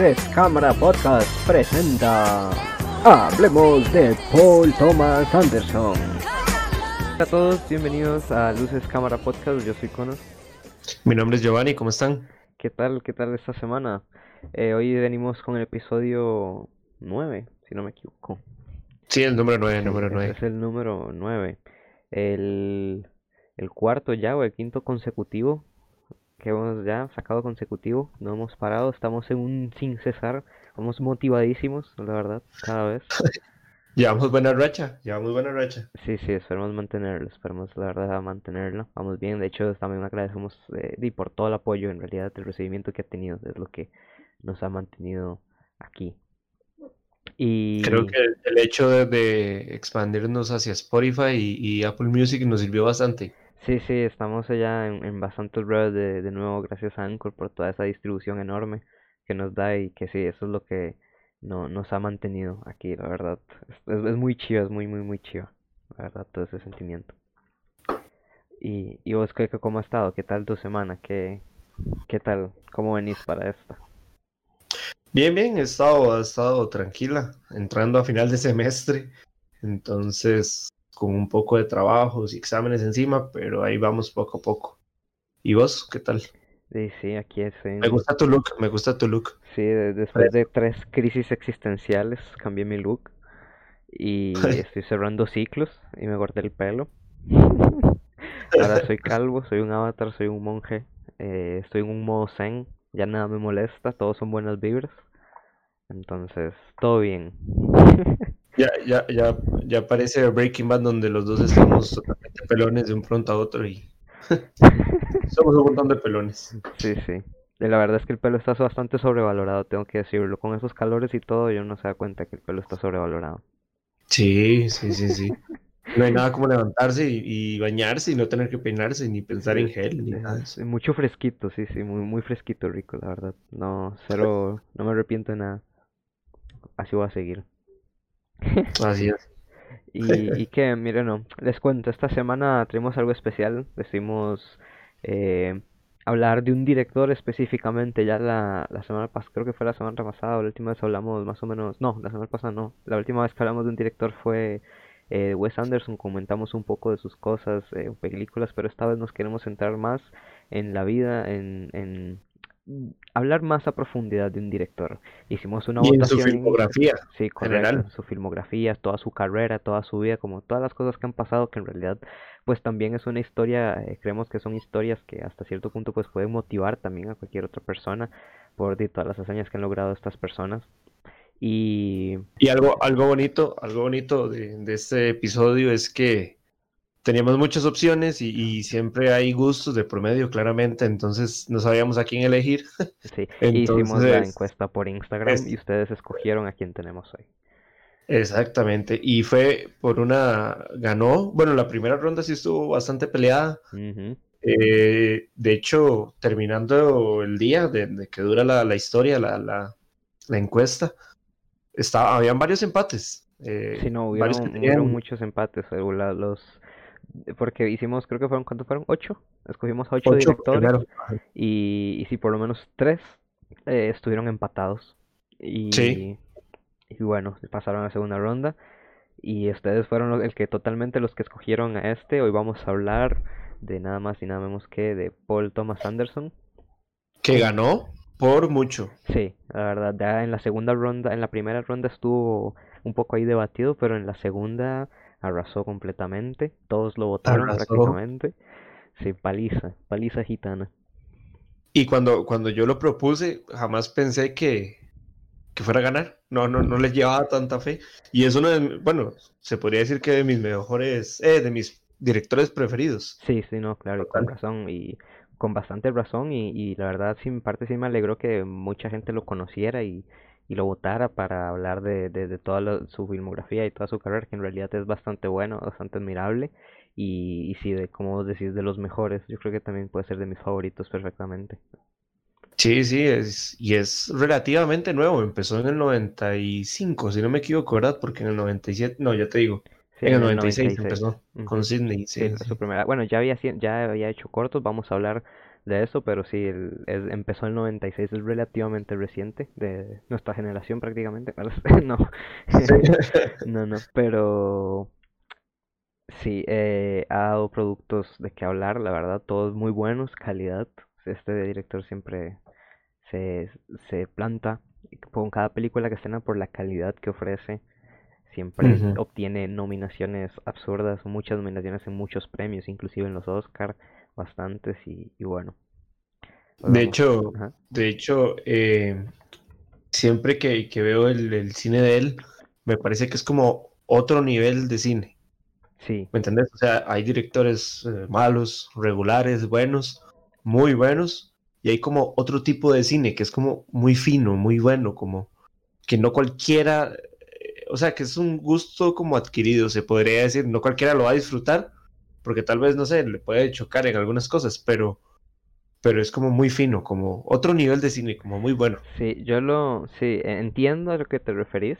Luces Cámara Podcast presenta Hablemos de Paul Thomas Anderson. Hola a todos, bienvenidos a Luces Cámara Podcast. Yo soy Conor. Mi nombre es Giovanni, ¿cómo están? ¿Qué tal? ¿Qué tal esta semana? Eh, hoy venimos con el episodio 9, si no me equivoco. Sí, el número 9, número Ese 9. Es el número 9. El, el cuarto ya o el quinto consecutivo que hemos ya sacado consecutivo. No hemos parado, estamos en un sin cesar. Vamos motivadísimos, la verdad, cada vez. Llevamos buena racha, llevamos buena racha. Sí, sí, esperemos mantenerlo, esperemos la verdad mantenerlo. Vamos bien, de hecho también agradecemos eh, y por todo el apoyo, en realidad el recibimiento que ha tenido, es lo que nos ha mantenido aquí. Y Creo que el, hecho de, de expandirnos hacia Spotify y, y Apple Music nos sirvió bastante. Sí, sí, estamos allá en, en bastantes redes de, de nuevo, gracias a Anchor por toda esa distribución enorme que nos da y que sí, eso es lo que no, nos ha mantenido aquí, la verdad. Es, es, muy chido, es muy, muy, muy chido, la verdad, todo ese sentimiento. Y, y vos, ¿qué, qué- ¿cómo has estado? ¿Qué tal tu semana? ¿Qué, qué tal? ¿Cómo venís para esta? Bien, bien, he estado, he estado tranquila, entrando a final de semestre, entonces con un poco de trabajos y exámenes encima, pero ahí vamos poco a poco. ¿Y vos, qué tal? Sí, sí, aquí es en- Me gusta tu look, me gusta tu look. Sí, de- después de tres crisis existenciales cambié mi look y estoy cerrando ciclos y me corté el pelo. Ahora soy calvo, soy un avatar, soy un monje, eh, estoy en un modo zen, ya nada me molesta, todos son buenas vibras. Entonces, todo bien. Ya, ya, ya, ya parece Breaking Bad donde los dos estamos totalmente pelones de un pronto a otro y somos un montón de pelones. Sí, sí. Y la verdad es que el pelo está bastante sobrevalorado, tengo que decirlo. Con esos calores y todo, yo no se da cuenta que el pelo está sobrevalorado. Sí, sí, sí, sí. No hay nada como levantarse y, y bañarse y no tener que peinarse ni pensar en gel ni nada mucho fresquito, sí, sí, muy, muy fresquito, rico, la verdad. No, cero, no me arrepiento de nada. Así voy a seguir. Así. Y, y que, miren, no, les cuento, esta semana tenemos algo especial. Decidimos eh, hablar de un director específicamente. Ya la, la semana pasada, creo que fue la semana pasada, la última vez hablamos más o menos, no, la semana pasada no. La última vez que hablamos de un director fue eh, Wes Anderson. Comentamos un poco de sus cosas, eh, películas, pero esta vez nos queremos centrar más en la vida, en, en hablar más a profundidad de un director. Hicimos una Y en su votación. filmografía. Sí, general. correcto, su filmografía, toda su carrera, toda su vida, como todas las cosas que han pasado, que en realidad pues también es una historia, eh, creemos que son historias que hasta cierto punto pues pueden motivar también a cualquier otra persona por de todas las hazañas que han logrado estas personas. Y Y algo, algo bonito, algo bonito de, de este episodio es que teníamos muchas opciones y, y siempre hay gustos de promedio, claramente, entonces no sabíamos a quién elegir. sí, hicimos la Entonces, encuesta por Instagram es- y ustedes escogieron a quién tenemos hoy. Exactamente, y fue por una, ganó, bueno, la primera ronda sí estuvo bastante peleada, eh, de hecho, terminando el día de, de que dura la, la historia, la, la, la encuesta, estaba, habían varios empates, eh, Sí, no, varios hubieron, que hubieron tenían- muchos empates, la- los porque hicimos, creo que fueron, ¿cuántos fueron? Ocho. Escogimos a ocho ocho directores. primero. Y, y sí, por lo menos tres eh, estuvieron empatados. Y, Sí. y bueno, pasaron a la segunda ronda. Y ustedes fueron los- el que totalmente los que escogieron a este. Hoy vamos a hablar de nada más y nada menos que de Paul Thomas Anderson. que ganó por mucho. Sí, la verdad, ya en la segunda ronda, en la primera ronda estuvo un poco ahí debatido, pero en la segunda arrasó completamente. Todos lo votaron Arrasó. prácticamente. Sí, paliza, paliza gitana. Y cuando, cuando yo lo propuse, jamás pensé que, que fuera a ganar. No, no, no les llevaba tanta fe. Y es uno de, mi- bueno, se podría decir que de mis mejores, eh, de mis directores preferidos. Sí, sí, no, claro, y con razón, y con bastante razón, y, y la verdad, sí, en parte sí me alegró que mucha gente lo conociera y, y lo votara para hablar de, de, de toda la- su filmografía y toda su carrera, que en realidad es bastante bueno, bastante admirable, y, y sí, de, como vos decís, de los mejores, yo creo que también puede ser de mis favoritos perfectamente. Sí, sí, es, y es relativamente nuevo. Empezó en el 95, si no me equivoco, ¿verdad? Porque en el 97, no, ya te digo, Sí, en el en el 96 96. empezó con Sidney, Sí, sí, fue sí. su primera. Bueno, ya había, ya había hecho cortos, vamos a hablar de eso, pero sí, el, es- empezó en el 96, es relativamente reciente, de nuestra generación prácticamente. No, no, no, pero sí, eh, ha dado productos de qué hablar, la verdad, todos muy buenos, calidad. Este director siempre se, se planta con cada película que estrena por la calidad que ofrece. Siempre obtiene nominaciones absurdas, muchas nominaciones en muchos premios, inclusive en los Oscar, bastantes y, y bueno. pues De hecho, de hecho, eh, siempre que, que veo el, el cine de él, me parece que es como otro nivel de cine. Sí, ¿Me entendés? O sea, hay directores eh, malos, regulares, buenos, muy buenos, y hay como otro tipo de cine que es como muy fino, muy bueno, como que no cualquiera, eh, o sea, que es un gusto como adquirido, se podría decir, no cualquiera lo va a disfrutar, porque tal vez, no sé, le puede chocar en algunas cosas, pero, pero es como muy fino, como otro nivel de cine, como muy bueno. sí, yo lo, sí, entiendo a lo que te referís.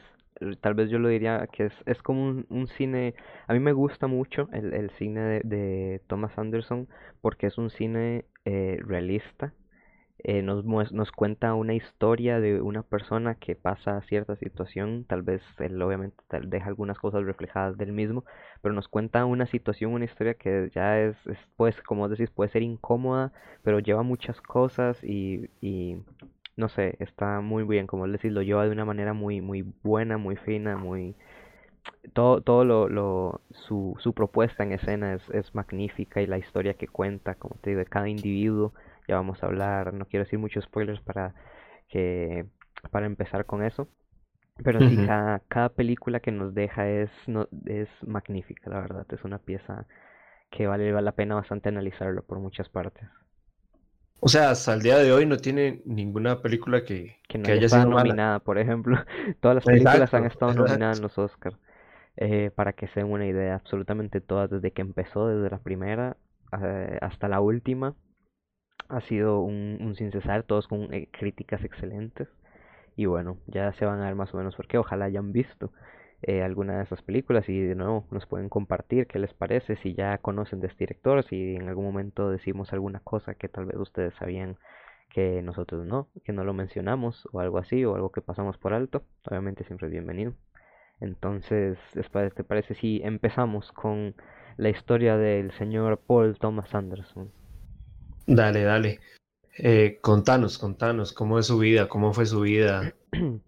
Tal vez yo lo diría que es, es como un, un cine, a mí me gusta mucho el, el cine de, de Thomas Anderson porque es un cine eh, realista. Eh, nos, nos cuenta una historia de una persona que pasa cierta situación, tal vez él obviamente deja algunas cosas reflejadas del mismo, pero nos cuenta una situación, una historia que ya es, es, pues, como decís, puede ser incómoda, pero lleva muchas cosas y, y no sé, está muy bien, como decís, lo lleva de una manera muy, muy buena, muy fina, muy... Todo, todo lo, lo, su, su propuesta en escena es, es magnífica y la historia que cuenta, como te digo, de cada individuo ya vamos a hablar, no quiero decir muchos spoilers para que para empezar con eso, pero sí, cada, cada película que nos deja es, no, es magnífica, la verdad, es una pieza que vale la pena bastante analizarlo por muchas partes. O sea, hasta el día de hoy no tiene ninguna película que, Que no que haya sido mala. nominada, por ejemplo, todas las películas han Exacto, estado nominadas en exacto. los Oscars, eh, para que se den una idea, absolutamente todas, desde que empezó, desde la primera eh, hasta la última, ha sido un, un sin cesar, todos con eh, críticas excelentes. Y bueno, ya se van a ver más o menos por qué. Ojalá hayan visto eh, alguna de esas películas y de nuevo nos pueden compartir qué les parece, si ya conocen de este director, si en algún momento decimos alguna cosa que tal vez ustedes sabían que nosotros no, que no lo mencionamos o algo así, o algo que pasamos por alto. Obviamente siempre es bienvenido. Entonces, ¿te parece si empezamos con la historia del señor Paul Thomas Anderson? Dale, dale. Eh, contanos, contanos, cómo es su vida, cómo fue su vida,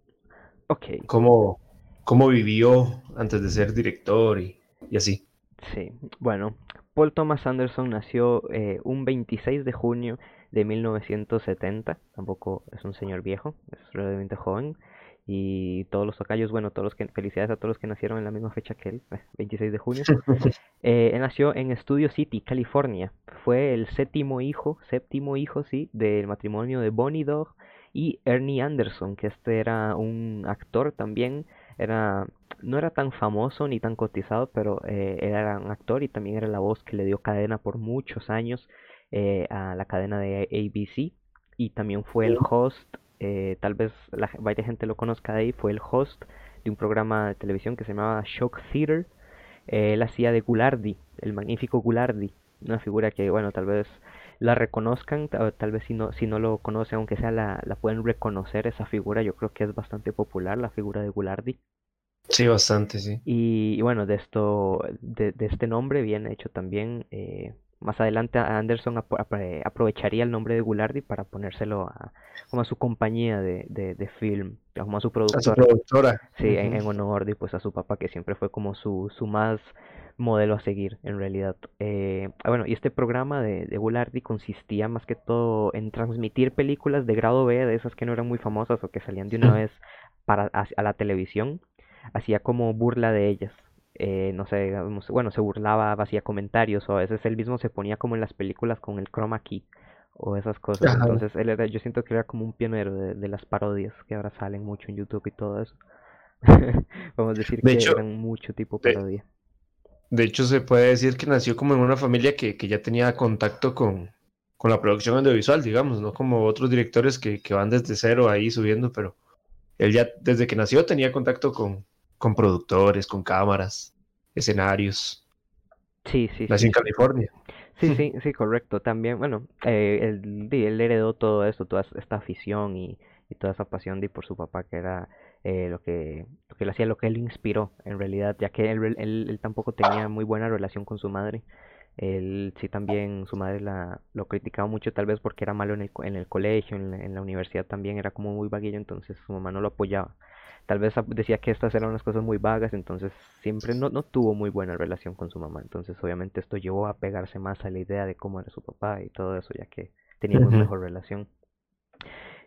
Ok, cómo, cómo vivió antes de ser director y, y así. sí. Bueno, Paul Thomas Anderson nació eh, un 26 de junio de 1970. Tampoco es un señor viejo, es relativamente joven. Y todos los tocayos, bueno, todos los que, felicidades a todos los que nacieron en la misma fecha que él, eh, 26 de junio. Eh, él nació en Studio City, California. Fue el séptimo hijo, séptimo hijo, sí, del matrimonio de Bonnie Dog y Ernie Anderson, que este era un actor también. Era, no era tan famoso ni tan cotizado, pero eh, era un actor y también era la voz que le dio cadena por muchos años eh, a la cadena de ABC. Y también fue el host, eh, tal vez la, varias gente lo conozca de ahí, fue el host de un programa de televisión que se llamaba Shock Theater eh, él hacía de Gulardi, el magnífico Gulardi, una figura que, bueno, tal vez la reconozcan, ta- tal vez si no, si no lo conocen, aunque sea la, la pueden reconocer esa figura, yo creo que es bastante popular la figura de Gulardi. Sí, bastante, sí. Y, y bueno, de esto, de, de este nombre viene hecho también, eh, más adelante Anderson aprovecharía el nombre de Gulardi para ponérselo a, como a su compañía de, de, de film, como a su A su productora. productora. Sí, en, honor de pues a su papá, que siempre fue como su, su más modelo a seguir, en realidad. Eh, ah, bueno, y este programa de, de Gulardi consistía más que todo en transmitir películas de grado B, de esas que no eran muy famosas o que salían de una vez para, a, a la televisión. Hacía como burla de ellas. Eh, no sé, digamos, bueno, se burlaba, hacía comentarios, o a veces él mismo se ponía como en las películas con el chroma key o esas cosas. Ajá. Entonces, él era, yo siento que era como un pionero de, de las parodias que ahora salen mucho en YouTube y todo eso. Vamos a decir De que hecho, eran mucho tipo de, parodia. de hecho, se puede decir que nació como en una familia que, que ya tenía contacto con, con la producción audiovisual, digamos, no como otros directores que, que van desde cero ahí subiendo, pero él ya desde que nació tenía contacto con, con productores, con cámaras, escenarios. Sí, sí, Nació sí, en. California. Sí, sí, sí, correcto. También, bueno, eh, él, heredó todo esto, toda esta afición y, y toda esa pasión de por su papá, que era eh, lo que lo que él hacía, lo que él inspiró en realidad, ya que él, él, él tampoco tenía muy buena relación con su madre. Él sí también, su madre la, lo criticaba mucho tal vez porque era malo en el, en el colegio, en la, en la universidad también era como muy vaguillo, entonces su mamá no lo apoyaba. Tal vez decía que estas eran unas cosas muy vagas, entonces siempre no, no tuvo muy buena relación con su mamá. Entonces obviamente esto llevó a pegarse más a la idea de cómo era su papá y todo eso, ya que teníamos mejor relación.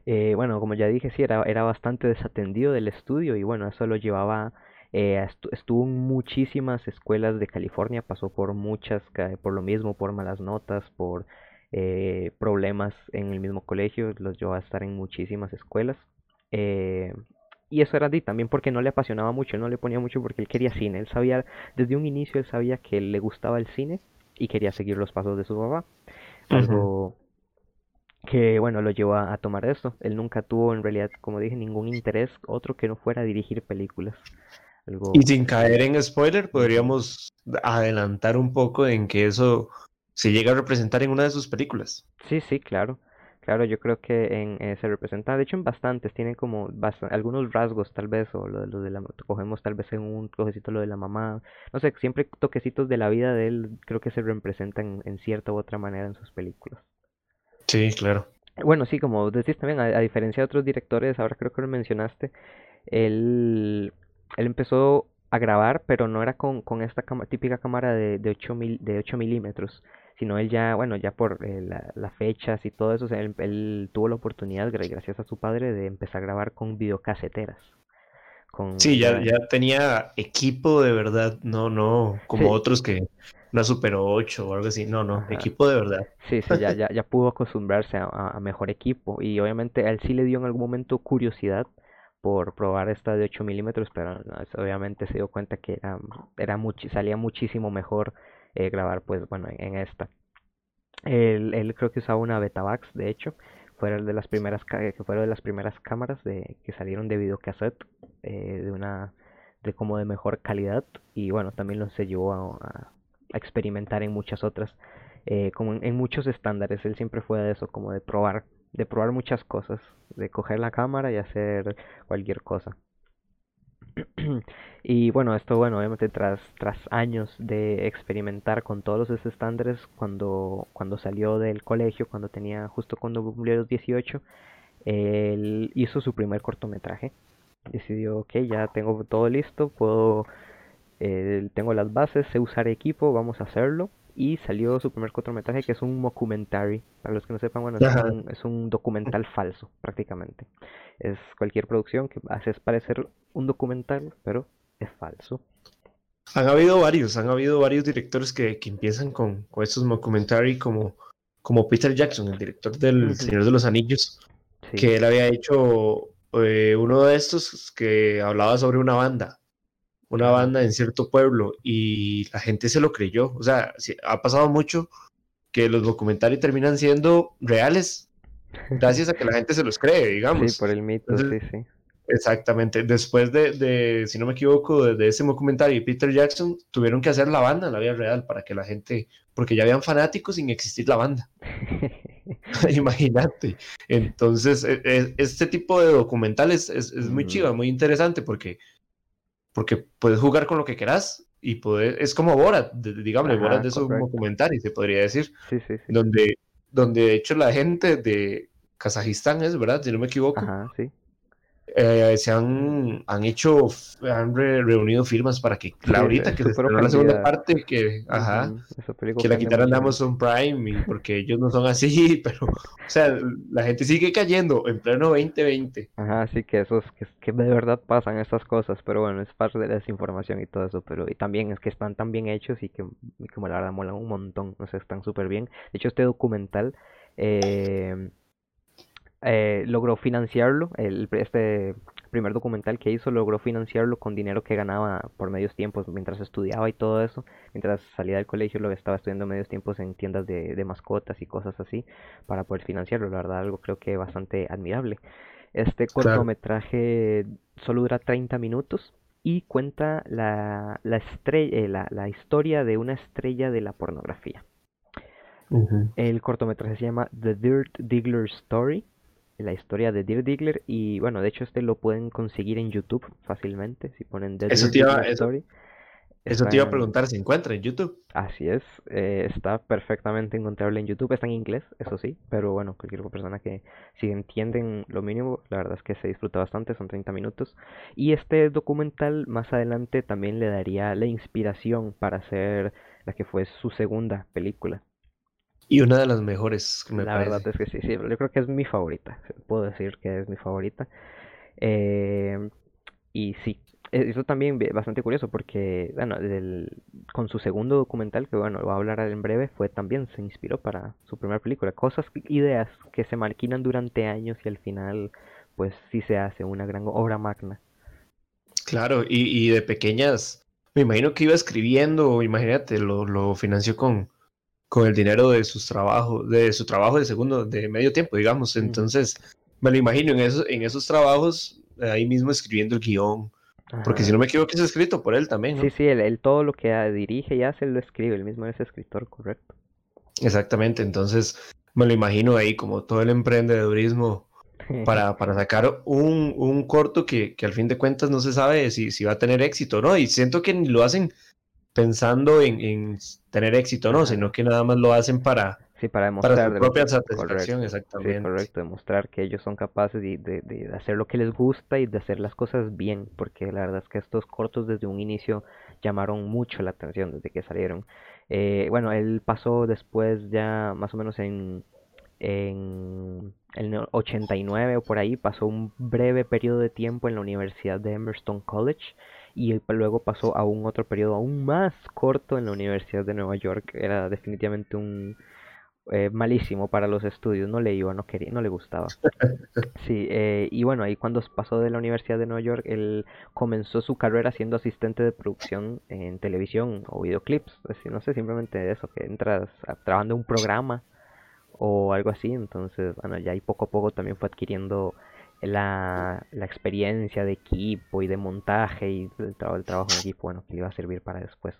Eh, bueno, como ya dije, sí, era, era bastante desatendido del estudio y bueno, eso lo llevaba, eh, estuvo en muchísimas escuelas de California, pasó por muchas, por lo mismo, por malas notas, por eh, problemas en el mismo colegio, los llevó a estar en muchísimas escuelas. eh, y eso era también porque no le apasionaba mucho, él no le ponía mucho porque él quería cine, él sabía, desde un inicio él sabía que le gustaba el cine y quería seguir los pasos de su papá. Algo que bueno, lo llevó a, a tomar esto. Él nunca tuvo en realidad, como dije, ningún interés otro que no fuera dirigir películas. Algo... Y sin caer en spoiler, podríamos adelantar un poco en que eso se llega a representar en una de sus películas. Sí, sí, claro. Claro, yo creo que en, eh, se representa, de hecho en bastantes, tienen como bast- algunos rasgos tal vez, o lo, de- lo de la, cogemos tal vez en un toquecito lo de la mamá, no sé, siempre toquecitos de la vida de él creo que se representan en cierta u otra manera en sus películas. Sí, claro. Bueno, sí, como decís también, a, a diferencia de otros directores, ahora creo que lo mencionaste, él, él empezó a grabar, pero no era con, con esta típica cámara de, de 8 mil, de 8 milímetros, sino él ya, bueno, ya por eh, la- las fechas y todo eso, él, él tuvo la oportunidad, gra- gracias a su padre, de empezar a grabar con videocaseteras. Con, Sí, ya, ya- tenía equipo de verdad, no, no, como Sí. otros que una Super 8 o algo así, no, no, Ajá. equipo de verdad. Sí, sí, ya, ya, ya pudo acostumbrarse a, mejor equipo y obviamente a él sí le dio en algún momento curiosidad por probar esta de 8 milímetros, pero no, obviamente se dio cuenta que era, era muchi- salía muchísimo mejor eh, grabar pues bueno en, esta. Él, él creo que usaba una Betamax, de hecho, fue de las primeras que fueron de las primeras cámaras de que salieron de videocassette eh, de una de como de mejor calidad y bueno también lo se llevó a, a- a experimentar en muchas otras eh, como en, en muchos estándares. Él siempre fue de eso como de probar de probar muchas cosas de coger la cámara y hacer cualquier cosa y bueno, esto, bueno, obviamente tras, tras años de experimentar con todos esos estándares, cuando, cuando salió del colegio, cuando tenía, justo cuando cumplió los 18, él hizo su primer cortometraje. Decidió, ok, ya tengo todo listo, puedo, eh, tengo las bases, sé usar equipo, vamos a hacerlo. Y salió su primer cortometraje que es un mockumentary. Para los que no sepan, bueno, es un, es un documental falso, prácticamente. Es cualquier producción que hace parecer un documental, pero es falso. Han habido varios, han habido varios directores que, que empiezan con, con estos documentary como, como Peter Jackson, el director del. Señor de los Anillos, Sí. que él había hecho eh, uno de estos que hablaba sobre una banda, una banda en cierto pueblo y la gente se lo creyó. O sea, ha pasado mucho que los documentales terminan siendo reales gracias a que la gente se los cree, digamos. Sí, por el mito, Entonces, sí, sí. Exactamente. Después de, de, si no me equivoco, de, de ese documental y Peter Jackson, tuvieron que hacer la banda en la vida real para que la gente, porque ya habían fanáticos sin existir la banda. Imagínate. Entonces, e- e- este tipo de documentales es, es muy chiva, muy interesante porque, porque puedes jugar con lo que quieras y poder, es como Borat, digamos, Ajá, Borat es un documental, se podría decir, Sí, sí, sí. donde, donde de hecho la gente de Kazajistán es, ¿verdad? Si no me equivoco, Ajá, sí. Eh, se han, han hecho, han re- reunido firmas para que la ahorita es que se la segunda parte, que, ajá, que la quitaran de. Amazon Prime, y porque ellos no son así, pero, o sea, la gente sigue cayendo en pleno 2020. Ajá, sí que esos, que, que de verdad pasan estas cosas, pero bueno, es parte de la desinformación y todo eso, pero y también es que están tan bien hechos y que, y que la verdad molan un montón, o sea, están súper bien. De hecho, este documental eh, eh, logró financiarlo, el, este primer documental que hizo logró financiarlo con dinero que ganaba por medios tiempos mientras estudiaba y todo eso, mientras salía del colegio lo estaba estudiando medios tiempos en tiendas de, de mascotas y cosas así para poder financiarlo, la verdad algo creo que bastante admirable. Este Claro. cortometraje solo dura 30 minutos y cuenta la, la, estrella, la, la historia de una estrella de la pornografía. El cortometraje se llama The Dirt Diggler Story, la historia de Dirt Diggler, y bueno, de hecho este lo pueden conseguir en YouTube fácilmente, si ponen The Eso eso- Story. Eso Está te iba a preguntar, ¿se encuentra en YouTube? Así es, eh, está perfectamente encontrable en YouTube, está en inglés, eso sí, pero bueno, cualquier persona que si entienden lo mínimo, la verdad es que se disfruta bastante, son 30 minutos. Y este documental más adelante también le daría la inspiración para hacer la que fue su segunda película. Y una de las mejores, me La parece. verdad es que sí, sí, yo creo que es mi favorita, puedo decir que es mi favorita. Eh, y sí, e- eso también bastante curioso porque, bueno, con su segundo documental, que bueno, lo voy a hablar en breve, fue también, se inspiró para su primera película. Cosas, ideas que se maquinan durante años y al final, pues sí se hace una gran obra magna. Claro, y, y de pequeñas, me imagino que iba escribiendo, imagínate, lo, lo financió con, con el dinero de sus trabajos, de su trabajo de segundo, de medio tiempo, digamos. Entonces, me lo imagino en esos, en esos trabajos, ahí mismo escribiendo el guion, porque si no me equivoco es escrito por él también, ¿no? Sí, sí, él, él todo lo que dirige y hace lo escribe, él mismo es escritor, correcto. Exactamente, entonces me lo imagino ahí como todo el emprendedurismo para, para sacar un, un corto que, que al fin de cuentas no se sabe si, si va a tener éxito no. Y siento que lo hacen pensando en, en tener éxito no, Ajá. sino que nada más lo hacen para, Sí, para para demostrar su de- propia correcto. satisfacción, Sí, exactamente. correcto, demostrar que ellos son capaces de, de- de hacer lo que les gusta y de hacer las cosas bien, porque la verdad es que estos cortos desde un inicio llamaron mucho la atención desde que salieron. Eh, bueno, él pasó después ya más o menos en, en el no- 89 o por ahí, pasó un breve periodo de tiempo en la Universidad de Emerson College y luego pasó a un otro periodo aún más corto en la Universidad de Nueva York. Era definitivamente un eh, malísimo para los estudios, no le iba, no quería, no le gustaba. Sí, eh, y bueno, ahí cuando pasó de la Universidad de Nueva York, él comenzó su carrera siendo asistente de producción en televisión o videoclips, así, no sé, simplemente eso, que entras a- trabajando en un programa o algo así, entonces, bueno, ya ahí poco a poco también fue adquiriendo la, la experiencia de equipo y de montaje y el, tra- el trabajo en equipo, bueno, que le iba a servir para después.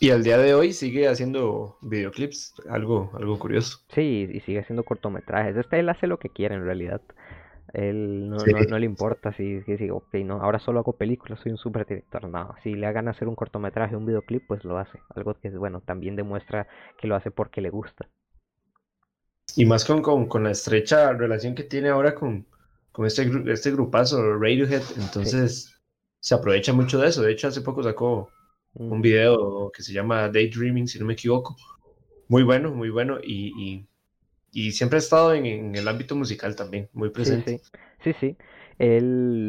Y al día de hoy sigue haciendo videoclips, algo, algo curioso. Sí, y sigue haciendo cortometrajes. Este él hace lo que quiere en realidad. Él no, Sí. no, no le importa si, si digo, ok, no, ahora solo hago películas, soy un super director. No, si le hagan hacer un cortometraje, un videoclip, pues lo hace. Algo que, bueno, también demuestra que lo hace porque le gusta. Y más con, con, con la estrecha relación que tiene ahora con, con este, este grupazo Radiohead, entonces se aprovecha mucho de eso. De hecho, hace poco sacó un Mm, video que se llama Daydreaming, si no me equivoco. Muy bueno, muy bueno. Y, y, y siempre ha estado en, en el ámbito musical también, muy presente. sí, sí,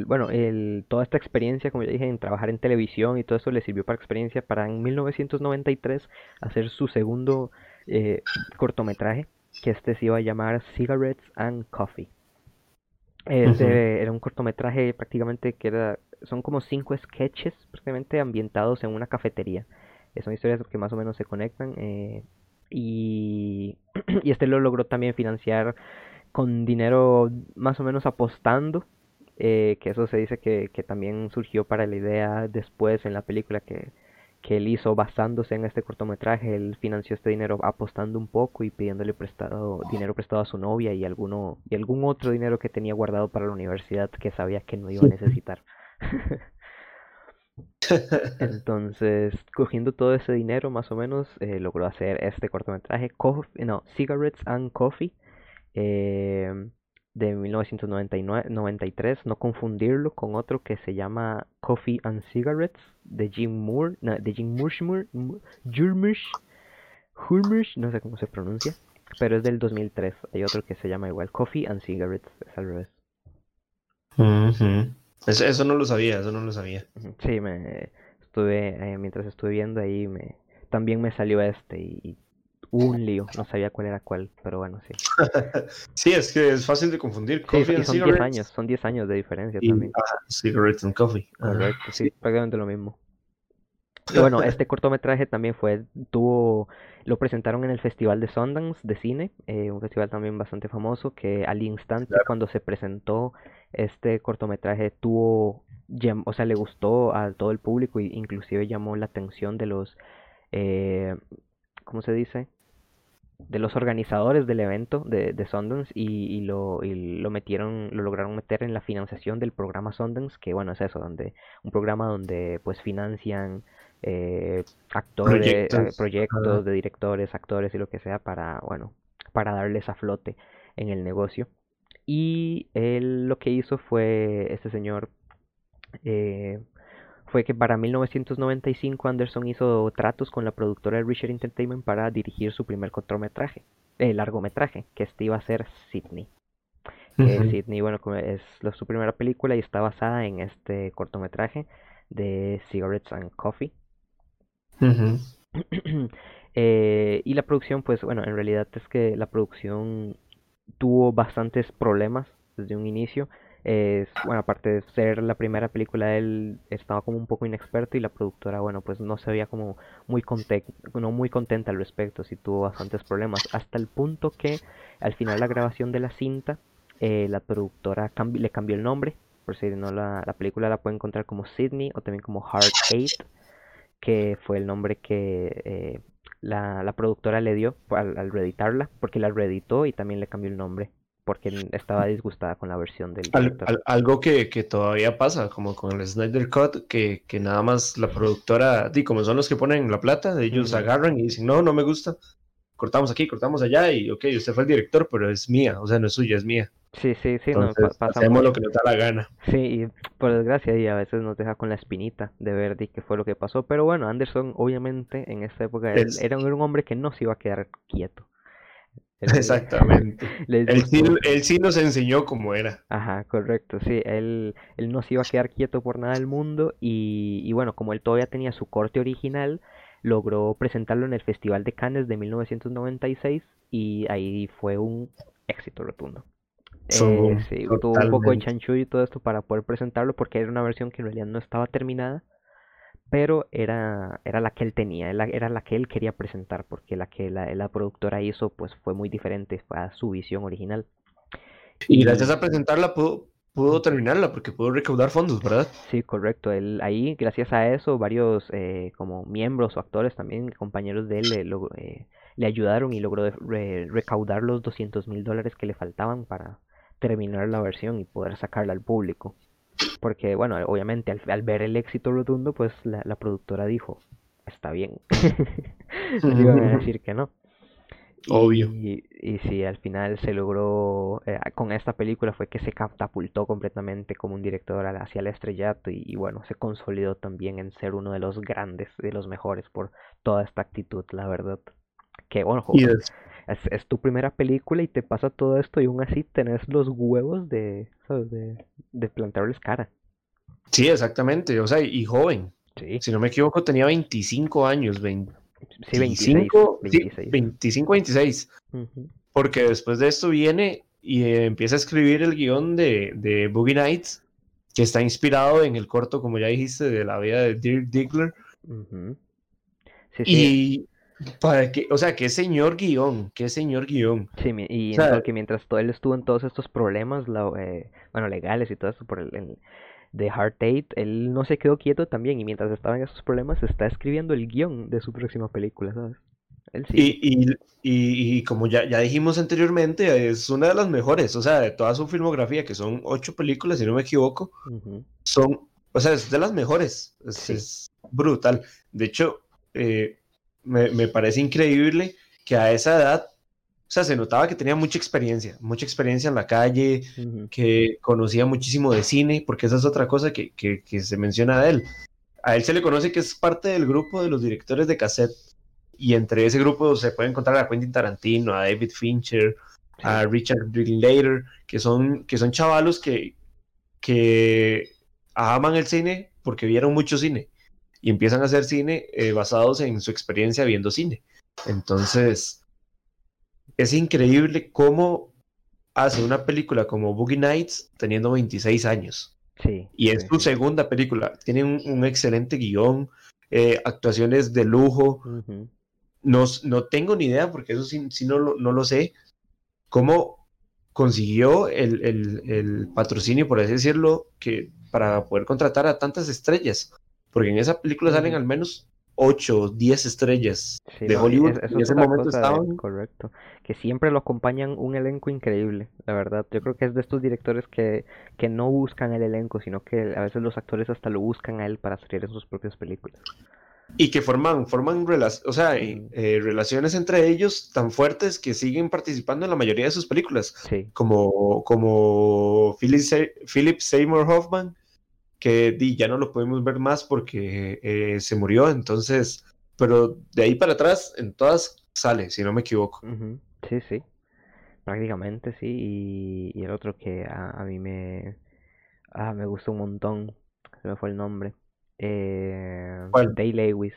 bueno, él, toda esta experiencia, como ya dije, en trabajar en televisión y todo eso le sirvió para experiencia para en 1993 hacer su segundo eh, cortometraje, que este se iba a llamar Cigarettes and Coffee. Este era un cortometraje prácticamente que era, son como cinco sketches prácticamente ambientados en una cafetería. Eh, Son historias que más o menos se conectan eh, y, y este lo logró también financiar con dinero más o menos apostando, eh, que eso se dice que, que también surgió para la idea después en la película que, que él hizo basándose en este cortometraje, él financió este dinero apostando un poco y pidiéndole prestado dinero prestado a su novia y alguno y algún otro dinero que tenía guardado para la universidad que sabía que no iba a necesitar. Entonces, cogiendo todo ese dinero más o menos, eh, logró hacer este cortometraje, Cof- no, Cigarettes and Coffee, eh, de 1993, no confundirlo con otro que se llama Coffee and Cigarettes, de Jim Moore, no, de Jim Mushmore, Mu- Jurmush, Hurmush, no sé cómo se pronuncia, pero es del 2003. Hay otro que se llama igual, Coffee and Cigarettes, es al revés. Eso, eso no lo sabía, eso no lo sabía. Sí, me estuve, eh, mientras estuve viendo ahí, me, también me salió este y, un lío, no sabía cuál era cuál, pero bueno, sí. Sí, es que es fácil de confundir. Sí, Coffee y and son 10 cigarettes años, son 10 años de diferencia y también. ajá, cigarettes and coffee. Correcto, sí, prácticamente lo mismo. Y bueno, este cortometraje también fue, tuvo, lo presentaron en el Festival de Sundance de cine, eh, un festival también bastante famoso, que al instante cuando se presentó este cortometraje tuvo, o sea, le gustó a todo el público e inclusive llamó la atención de los, eh, ¿cómo se dice? De los organizadores del evento de, de Sundance y, lo, y, lo, metieron, lo lograron meter en la financiación del programa Sundance, que bueno, es eso, donde un programa donde pues financian eh, actores, proyectos, de directores, actores y lo que sea para, bueno, para darles a flote en el negocio. Y él lo que hizo fue, este señor, eh, fue que para 1995 Anderson hizo tratos con la productora de Richard Entertainment para dirigir su primer cortometraje, eh, largometraje, que este iba a ser Sydney. Sydney, bueno, es su primera película y está basada en este cortometraje de Cigarettes and Coffee. Eh, y la producción, pues bueno, en realidad es que la producción tuvo bastantes problemas desde un inicio. Es, bueno, aparte de ser la primera película, él estaba como un poco inexperto y la productora, bueno, pues no se veía como muy, no muy contenta al respecto, sí tuvo bastantes problemas, hasta el punto que al final la grabación de la cinta, eh, la productora le cambió el nombre, por si no la, la, película la puede encontrar como Sydney o también como Heart Eight, que fue el nombre que eh, la, la, productora le dio al, al reeditarla, porque la reeditó y también le cambió el nombre porque estaba disgustada con la versión del algo que, que, todavía pasa, como con el Snyder Cut, que, que nada más la productora, di, como son los que ponen la plata, ellos agarran y dicen, no, no me gusta, cortamos aquí, cortamos allá, y ok, usted fue el director, pero es mía, o sea, no es suya, es mía. Sí, sí, sí, no, hacemos lo que nos da la gana. Sí, y por desgracia, y a veces nos deja con la espinita de ver qué fue lo que pasó, pero bueno, Anderson, obviamente, en esta época, era, era un hombre que no se iba a quedar quieto. Exactamente. él, sí, él, sí, nos enseñó cómo era. Ajá, correcto, sí. Él, él no se iba a quedar quieto por nada del mundo y, y, bueno, como él todavía tenía su corte original, logró presentarlo en el Festival de Cannes de 1996 y ahí fue un éxito rotundo. Eh, sí, tuvo un poco de chanchullo y todo esto para poder presentarlo porque era una versión que en realidad no estaba terminada pero era, era la que él tenía, era la que él quería presentar, porque la que la, la productora hizo pues fue muy diferente a su visión original. Y, gracias a presentarla pudo, pudo terminarla, porque pudo recaudar fondos, ¿verdad? Sí, correcto. Él, ahí, gracias a eso, varios eh, como miembros o actores también, compañeros de él, le, eh, le ayudaron y logró recaudar los 200 mil dólares que le faltaban para terminar la versión y poder sacarla al público. Porque, bueno, obviamente al, ver el éxito rotundo, pues la, productora dijo, está bien. no iban a decir que no. Obvio. Y, y sí, al final se logró, eh, con esta película fue que se catapultó completamente como un director hacia el estrellato y, bueno, se consolidó también en ser uno de los grandes, de los mejores por toda esta actitud, la verdad. Que bueno, es, es, tu primera película y te pasa todo esto y aún así tenés los huevos de, de, de plantarles cara. Sí, exactamente, o sea, y joven. Sí. Si no me equivoco, tenía 25 años, 20, sí, 25, 26. 25, 26. Porque después de esto viene y empieza a escribir el guion de, de Boogie Nights, que está inspirado en el corto, como ya dijiste, de la vida de Dirk Diggler. sí, y para que, o sea, qué señor guion, qué señor guion. Sí, y que mientras todo él estuvo en todos estos problemas, la, eh, bueno, legales y todo eso por el, de Heart Eight, él no se quedó quieto también y mientras estaba en esos problemas está escribiendo el guion de su próxima película, ¿sabes? Él sí. y, y, y, como ya, ya dijimos anteriormente, es una de las mejores, o sea, de toda su filmografía, que son ocho películas, si no me equivoco, son, o sea, es de las mejores, es, es brutal. De hecho, eh, me, parece increíble que a esa edad, o sea, se notaba que tenía mucha experiencia, mucha experiencia en la calle, que conocía muchísimo de cine, porque esa es otra cosa que, que, se menciona de él. A él se le conoce que es parte del grupo de los directores de cassette, y entre ese grupo se puede encontrar a Quentin Tarantino, a David Fincher, a Richard Linklater, que son, que son chavalos que, que aman el cine porque vieron mucho cine y empiezan a hacer cine eh, basados en su experiencia viendo cine. Entonces, es increíble cómo hace una película como Boogie Nights teniendo 26 años. Sí, y es su segunda película. Tiene un, excelente guion, eh, actuaciones de lujo. no, no, tengo ni idea, porque eso sí, no, no, lo sé, cómo consiguió el, el, el, patrocinio, por así decirlo, que para poder contratar a tantas estrellas porque en esa película salen al menos 8, 10 estrellas Sí, de Hollywood. es- en es ese momento de- estaban. correcto. Que siempre lo acompañan un elenco increíble, la verdad. Yo creo que es de estos directores que, que no buscan el elenco, sino que a veces los actores hasta lo buscan a él para salir en sus propias películas. Y que forman, forman rela- o sea, eh, eh, relaciones entre ellos tan fuertes que siguen participando en la mayoría de sus películas. Sí, Como, como Philip, Philip Seymour Hoffman, que di, ya no lo podemos ver más porque eh, se murió. Entonces, pero de ahí para atrás, en todas sale, si no me equivoco. Sí, sí. Prácticamente sí. Y, y el otro que a, a mí me, ah, me gusta un montón, se me fue el nombre. Eh, ¿Cuál? Day Lewis.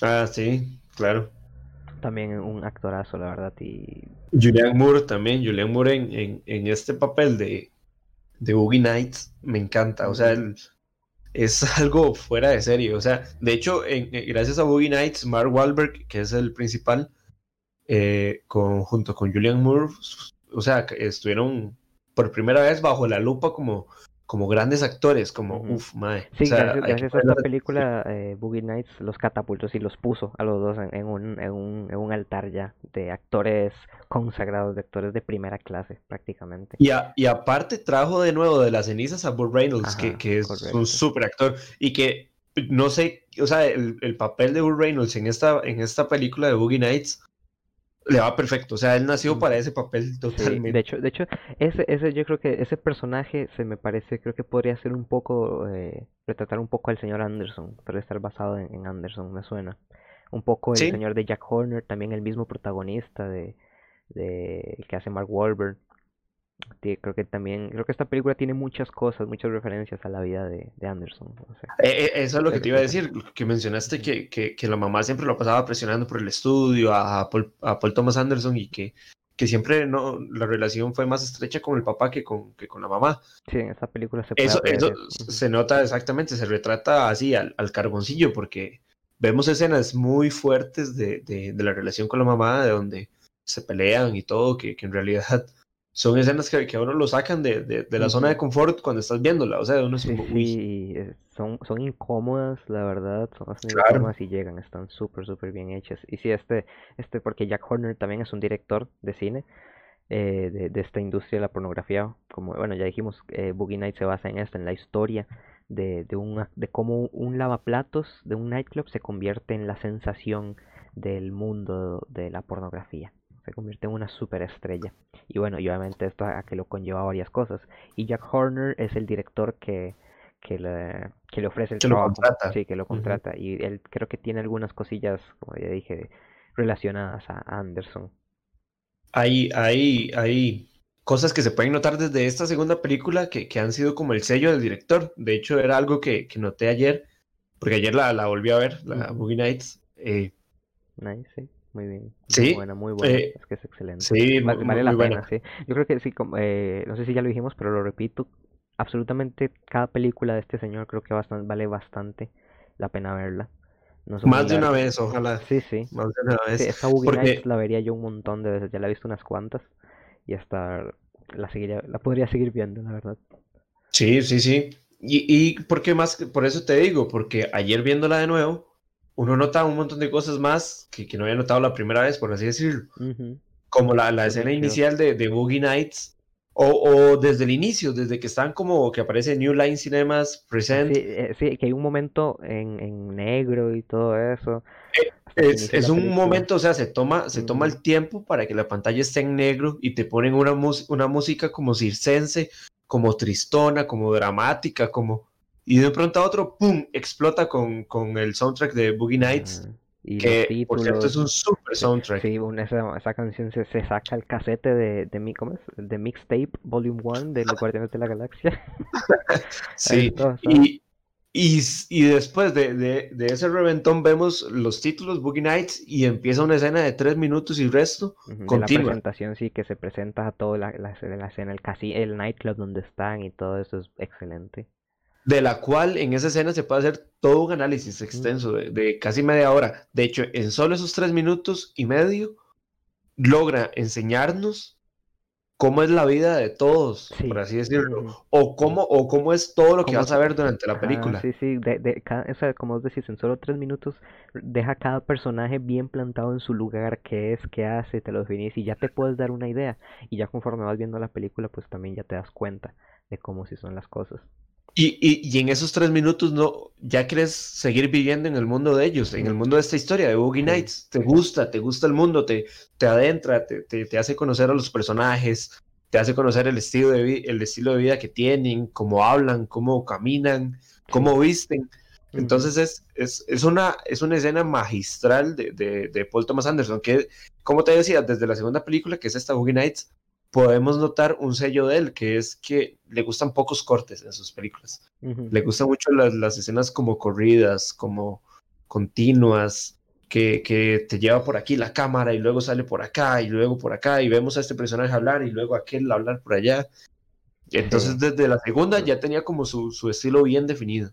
Ah, sí, claro. También un actorazo, la verdad. Y Julianne Moore también, Julianne Moore en, en, en este papel de, de Boogie Nights me encanta, o sea, el- es algo fuera de serie, o sea, de hecho, en- en- gracias a Boogie Nights, Mark Wahlberg, que es el principal, eh, con, junto con Julianne Moore, o sea, estuvieron por primera vez bajo la lupa como, como grandes actores, como, Ujú. uff, mae, Sí, o sea, gracias, a esta película, eh, Boogie Nights los catapultó y los puso a los dos en, en un, en, un, en un altar ya de actores consagrados, de actores de primera clase, prácticamente. Y, a- y aparte trajo de nuevo de las cenizas a Burt Reynolds, que, Ajá, que es correcto. un súper actor. Y que no sé, o sea, el, el papel de Burt Reynolds en esta, en esta película de Boogie Nights le va perfecto. O sea, él nació para ese papel Sí, totalmente. de hecho, de hecho, ese, ese, yo creo que ese personaje se me parece, creo que podría ser un poco, eh, retratar un poco al señor Anderson, podría estar basado en, en Anderson, me suena. Un poco el Sí. señor de Jack Horner, también el mismo protagonista de, de el que hace Mark Wahlberg. Creo que también, creo que esta película tiene muchas cosas, muchas referencias a la vida de, de Anderson. Eh, eh, eso es lo que te iba a decir, que mencionaste que, que, que la mamá siempre lo pasaba presionando por el estudio a Paul, a Paul Thomas Anderson y que, que siempre no, la relación fue más estrecha con el papá que con, que con la mamá. sí, en esta película se puede Eso, eso se nota exactamente, se retrata así al, al carboncillo, porque vemos escenas muy fuertes de, de- de la relación con la mamá, de donde se pelean y todo, que, que en realidad son escenas que, que a uno lo sacan de, de- de la zona de confort cuando estás viéndola, o sea, uno es Sí, como, uy, sí, son, son incómodas, la verdad, son bastante Claro. incómodas y llegan, están súper, súper bien hechas. Y sí, este, este, porque Jack Horner también es un director de cine, eh, de, de esta industria de la pornografía, como, bueno, ya dijimos, eh, Boogie Nights se basa en esto, en la historia de, de, un, de cómo un lavaplatos de un nightclub se convierte en la sensación del mundo de la pornografía. Se convierte en una superestrella. Y bueno, y obviamente esto a que lo conlleva varias cosas. Y Jack Horner es el director que, que, le, que le ofrece el Que lo contrata. Sí, que lo contrata. Y él creo que tiene algunas cosillas, como ya dije, relacionadas a Anderson. hay, hay, hay cosas que se pueden notar desde esta segunda película que, que han sido como el sello del director. De hecho, era algo que, que noté ayer, porque ayer la, la volví a ver, la. Boogie Nights. eh, Nice, sí, muy bien. Muy Sí, buena, muy buena. eh, es que es excelente. sí, Va- muy- vale muy la buena. pena, sí. Yo creo que sí, como, eh, no sé si ya lo dijimos, pero lo repito, absolutamente cada película de este señor creo que vale bastante la pena verla. No muy Más de una vez, ojalá. Sí, sí. Más de una vez. Sí, esta porque- la vería yo un montón de veces, ya la he visto unas cuantas y hasta la seguiría, la podría seguir viendo, la verdad. Sí, sí, sí. Y, y ¿por qué más? Por eso te digo, porque ayer viéndola de nuevo, uno nota un montón de cosas más que, que no había notado la primera vez, por así decirlo. Ujú. Como la, la escena inicial de, de Boogie Nights, o, o desde el inicio, desde que están como que aparece New Line Cinemas Present. Sí, eh, sí, que hay un momento en, en negro y todo eso. que Es, es un película. momento, o sea, se toma, se toma Ujú. el tiempo para que la pantalla esté en negro y te ponen una, una música como circense, como tristona, como dramática, como... Y de pronto a otro, ¡pum!, explota con, con el soundtrack de Boogie Nights, Ajá. Y que por cierto es un super soundtrack. Sí, un- esa, esa canción se, se saca el casete de, de, mi- ¿cómo es? de Mixtape Volume 1 de los Guardianes de la Galaxia. Sí, y, y, y después de, de, de ese reventón vemos los títulos Boogie Nights y empieza una escena de tres minutos y resto De la continua. presentación, sí, que se presenta a toda la, la, la escena, el, casi, el nightclub donde están y todo eso es excelente. De la cual en esa escena se puede hacer todo un análisis extenso de, de casi media hora. De hecho, en solo esos tres minutos y medio logra enseñarnos cómo es la vida de todos, Sí. por así decirlo, o cómo, o cómo es todo lo que vas a ver durante la película. sí, sí, de, de cada- o sea, como vos decís, en solo tres minutos deja cada personaje bien plantado en su lugar, qué es, qué hace, te lo definís y ya te puedes dar una idea. Y ya conforme vas viendo la película, pues también ya te das cuenta de cómo sí son las cosas. Y, y, y en esos tres minutos no, ya quieres seguir viviendo en el mundo de ellos, en el mundo de esta historia de Boogie. Nights. Te gusta, te gusta el mundo, te, te adentra, te, te, te hace conocer a los personajes, te hace conocer el estilo de, vi- el estilo de vida que tienen, cómo hablan, cómo caminan, cómo visten. Entonces es, es, es, una, es una escena magistral de, de, de Paul Thomas Anderson, que, como te decía, desde la segunda película, que es esta Boogie Nights, podemos notar un sello de él, que es que le gustan pocos cortes en sus películas. Ujú. Le gustan mucho las, las escenas como corridas, como continuas, que, que te lleva por aquí la cámara y luego sale por acá y luego por acá y vemos a este personaje hablar y luego aquel hablar por allá. Entonces Sí. desde la segunda ya tenía como su, su estilo bien definido.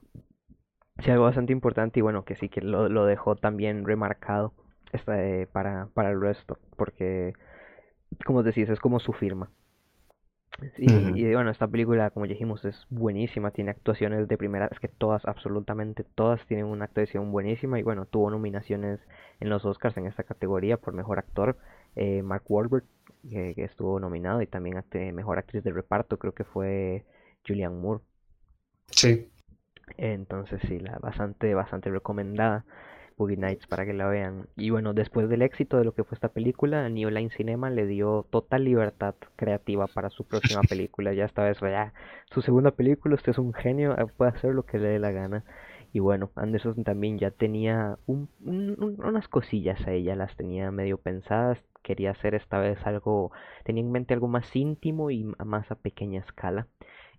Sí, algo bastante importante y bueno, que sí que lo, lo dejó también remarcado esta, eh, para, para el resto, porque, como decís, es como su firma. Y, bueno, esta película, como ya dijimos, es buenísima, tiene actuaciones de primera, es que todas, absolutamente todas tienen una actuación buenísima y bueno, tuvo nominaciones en los Oscars en esta categoría por Mejor Actor, eh, Mark Wahlberg, que, que estuvo nominado y también Mejor Actriz de Reparto, creo que fue Julianne Moore. Sí. Entonces sí, la bastante, bastante recomendada. Boogie Nights para que la vean. Y bueno, después del éxito de lo que fue esta película, New Line Cinema le dio total libertad creativa para su próxima película. Ya esta vez, ya, su segunda película, usted es un genio, eh, puede hacer lo que le dé la gana. Y bueno, Anderson también ya tenía un- un- un- unas cosillas ahí, ya las tenía medio pensadas. Quería hacer esta vez algo, tenía en mente algo más íntimo y más a pequeña escala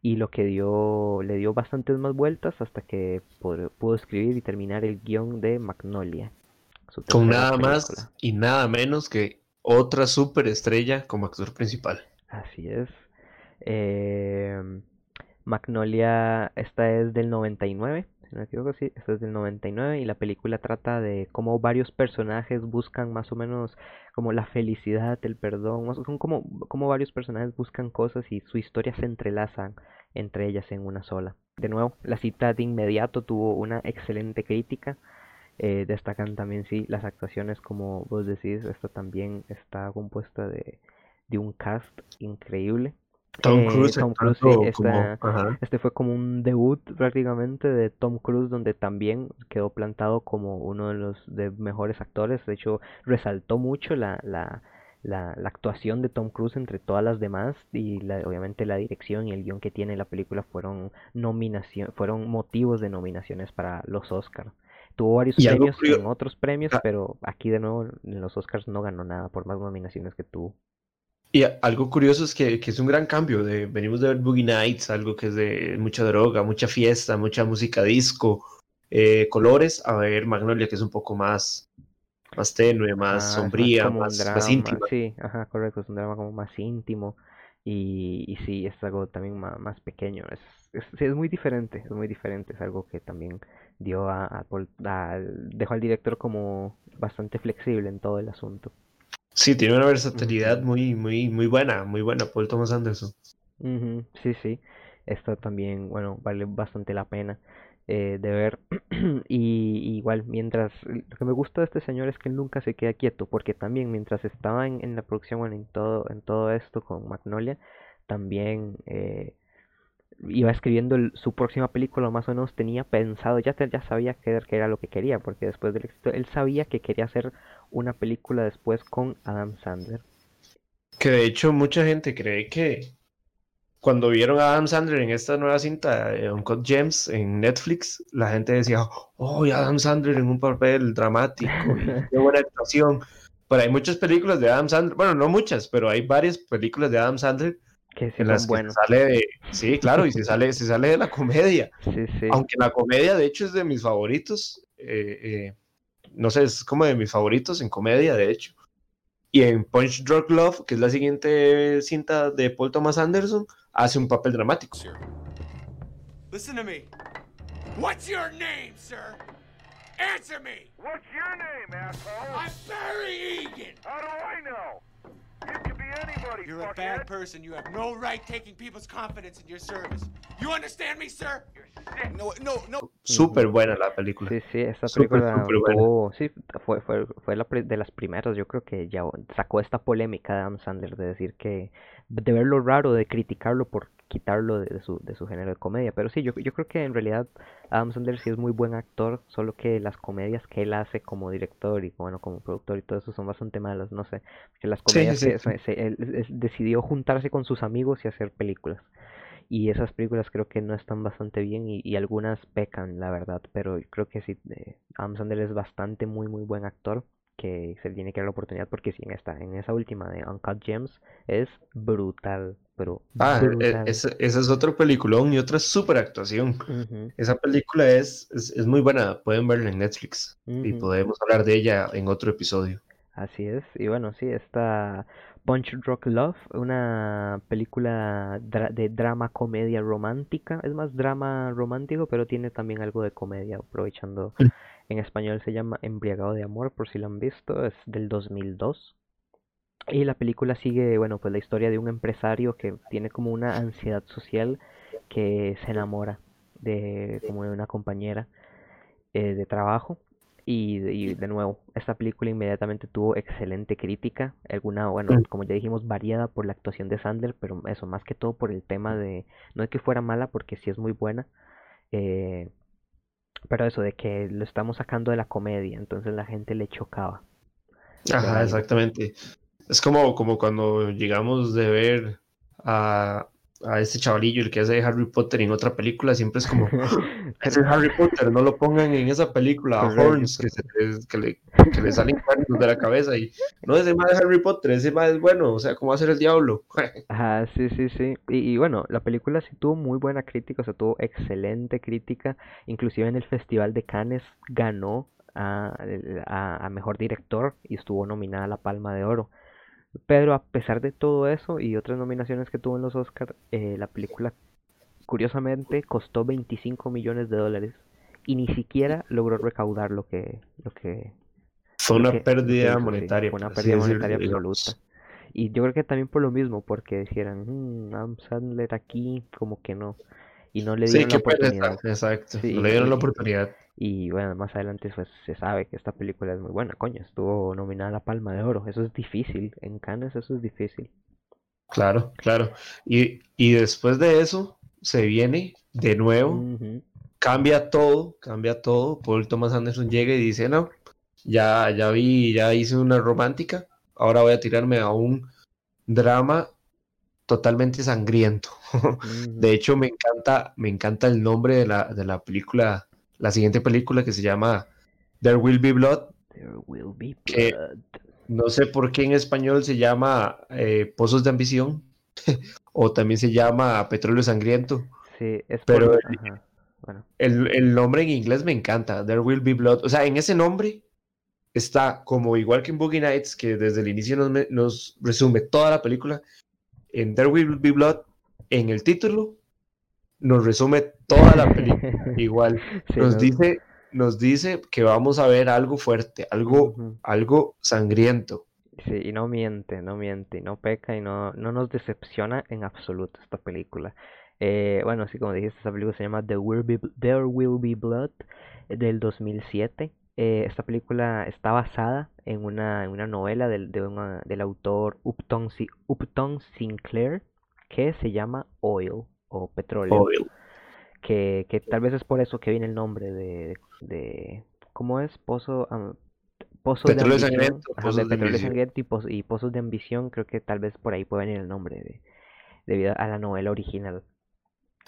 y lo que dio le dio bastantes más vueltas hasta que pudo, escribir y terminar el guion de Magnolia. Con nada más y nada menos que otra superestrella como actor principal. Así es. Eh, Magnolia, esta es del 99, si no equivoco, sí, esta es del 99 y la película trata de cómo varios personajes buscan más o menos como la felicidad, el perdón, son como, como varios personajes buscan cosas y su historia se entrelazan entre ellas en una sola. De nuevo, la cita de inmediato tuvo una excelente crítica. eh, destacan también, sí, las actuaciones, como vos decís, esta también está compuesta de, de un cast increíble. Tom Eh, Cruise Tom Cruise, sí, esta- como- este fue como un debut prácticamente de Tom Cruise, donde también quedó plantado como uno de los de mejores actores. De hecho, resaltó mucho la, la, la, la actuación de Tom Cruise entre todas las demás y la- obviamente la dirección y el guion que tiene la película fueron nominación, fueron motivos de nominaciones para los Oscars. Tuvo varios Y premios en otros premios, Ah. pero aquí de nuevo en los Oscars no ganó nada por más nominaciones que tuvo. Y a- algo curioso es que, que es un gran cambio. De, venimos de ver Boogie Nights, algo que es de mucha droga, mucha fiesta, mucha música disco, eh, colores, a ver Magnolia, que es un poco más, más tenue, más Ah, sombría, más, más drama, íntima. Sí, ajá, correcto, es un drama como más íntimo y, y sí, es algo también ma- más, pequeño, es, es, es muy diferente, es muy diferente, es algo que también dio a, a al- dejó al director como bastante flexible en todo el asunto. Sí, tiene una versatilidad muy, muy, muy buena, muy buena, Paul Thomas Anderson. Sí, sí, esto también, bueno, vale bastante la pena eh, de ver. Y igual, mientras, lo que me gusta de este señor es que él nunca se queda quieto, porque también mientras estaba en, en la producción, bueno, en todo, en todo esto con Magnolia, también eh, iba escribiendo el- su próxima película, más o menos tenía pensado, ya, ya sabía qué era, lo que quería, porque después del éxito, él sabía que quería hacer una película después con Adam Sandler. Que de hecho mucha gente cree que cuando vieron a Adam Sandler en esta nueva cinta, Uncut Gems, en Netflix, la gente decía, oh, y Adam Sandler en un papel dramático, qué buena actuación. Pero hay muchas películas de Adam Sandler, bueno, no muchas, pero hay varias películas de Adam Sandler Que sí en las que se sale de, sí, claro, y se sale, se sale de la comedia. Sí, sí. Aunque la comedia, de hecho, es de mis favoritos. eh, eh, no sé, es como de mis favoritos en comedia, de hecho. Y en Punch Drug Love, que es la siguiente cinta de Paul Thomas Anderson, hace un papel dramático. Sir. Listen to me. What's your name, sir? Answer me. What's your name, asshole? I'm Barry Egan. How do I know? Be You're a bad person. You have no right taking people's confidence in your service. You understand me, sir? No, no, no. Súper buena la película. Sí, sí, esta película súper buena. tuvo- sí, fue, fue, fue la de las primeras, yo creo que ya sacó esta polémica de Adam Sandler de decir que, de verlo raro, de criticarlo por quitarlo de, de su, de su género de comedia, pero sí, yo, yo creo que en realidad Adam Sandler sí es muy buen actor, solo que las comedias que él hace como director y bueno, como productor y todo eso son bastante malas, no sé, que las Sí, comedias sí, que sí. se- se- él decidió juntarse con sus amigos y hacer películas. Y esas películas creo que no están bastante bien y, y algunas pecan, la verdad. Pero creo que sí, eh, Adam Sandler es bastante muy muy buen actor que se tiene que dar la oportunidad porque sí, en esta, en esa última de Uncut Gems es brutal, pero Ah, e- brutal. esa, esa es otro peliculón y otra super actuación. Esa película es, es, es muy buena, pueden verla en Netflix y podemos hablar de ella en otro episodio. Así es, y bueno, sí, está Punch Drunk Love, una película dra- de drama comedia romántica, es más drama romántico, pero tiene también algo de comedia, aprovechando. en español se llama Embriagado de Amor, por si lo han visto, es del 2002. Y la película sigue, bueno, pues la historia de un empresario que tiene como una ansiedad social que se enamora de como de una compañera eh, de trabajo. Y, de- y de nuevo, esta película inmediatamente tuvo excelente crítica, alguna, bueno, Mm. como ya dijimos, variada por la actuación de Sandler, pero eso, más que todo por el tema de, no es que fuera mala, porque sí es muy buena, eh, pero eso de que lo estamos sacando de la comedia, entonces la gente le chocaba. Ajá, exactamente. Es como, como cuando llegamos de ver a, a este chavalillo, el que hace Harry Potter en otra película, siempre es como, ese es Harry Potter, no lo pongan en esa película, a. Horns, que, se que le, que le salen cuernos de la cabeza y no, ese más de Harry Potter, ese más es bueno, o sea, ¿cómo va a ser el diablo? Ajá, sí, sí, sí. Y, y bueno, la película sí tuvo muy buena crítica, o sea, tuvo excelente crítica. Inclusive en el Festival de Cannes ganó a, a, a Mejor Director y estuvo nominada a la Palma de Oro. Pero a pesar de todo eso y otras nominaciones que tuvo en los Oscar, eh, la película curiosamente costó 25 millones de dólares y ni siquiera logró recaudar lo que, lo que, Fue una que- lo que pérdida sí, monetaria. fue una pérdida monetaria absoluta. Y yo creo que también por lo mismo, porque dijeran, "Mm, Adam Sandler aquí, como que no. Y no le Sí, dieron la pereza, oportunidad. exacto. Sí, no le dieron la oportunidad. Y bueno, más adelante pues se sabe que esta película es muy buena, coño, estuvo nominada a la Palma de Oro. Eso es difícil, en Cannes eso es difícil. Claro, claro. Y, y después de eso, se viene de nuevo, cambia todo, cambia todo. Paul Thomas Anderson llega y dice, no, ya, ya vi, ya hice una romántica, ahora voy a tirarme a un drama totalmente sangriento. De hecho, me encanta, me encanta el nombre de la, de la película, la siguiente película que se llama There Will Be Blood. There will be que- blood. No sé por qué en español se llama eh, Pozos de Ambición o también se llama Petróleo Sangriento. Sí, es pero por... el- Bueno, El, el nombre en inglés me encanta, There Will Be Blood. O sea, en ese nombre está como igual que en Boogie Nights, que desde el inicio nos, nos resume toda la película. En There Will Be Blood, en el título, nos resume toda la película. igual. sí, Nos ¿no? dice, nos dice que vamos a ver algo fuerte, algo, algo sangriento. Sí, y no miente, no miente, y no peca y no, no nos decepciona en absoluto esta película. Eh, bueno, así como dijiste, esta película se llama The Will Be, There Will Be Blood eh, del 2007. Eh, esta película está basada en una, en una novela del, de una- del autor Upton, Si- Upton Sinclair que se llama Oil o Petróleo. Oil. Que, que tal vez es por eso que viene el nombre de, de ¿cómo es? Pozo, pozos de Petróleo ambición, sangriento, ajá, pozos de ambición. sangriento y, poz- y pozos de ambición, creo que tal vez por ahí puede venir el nombre de, debido a la novela original.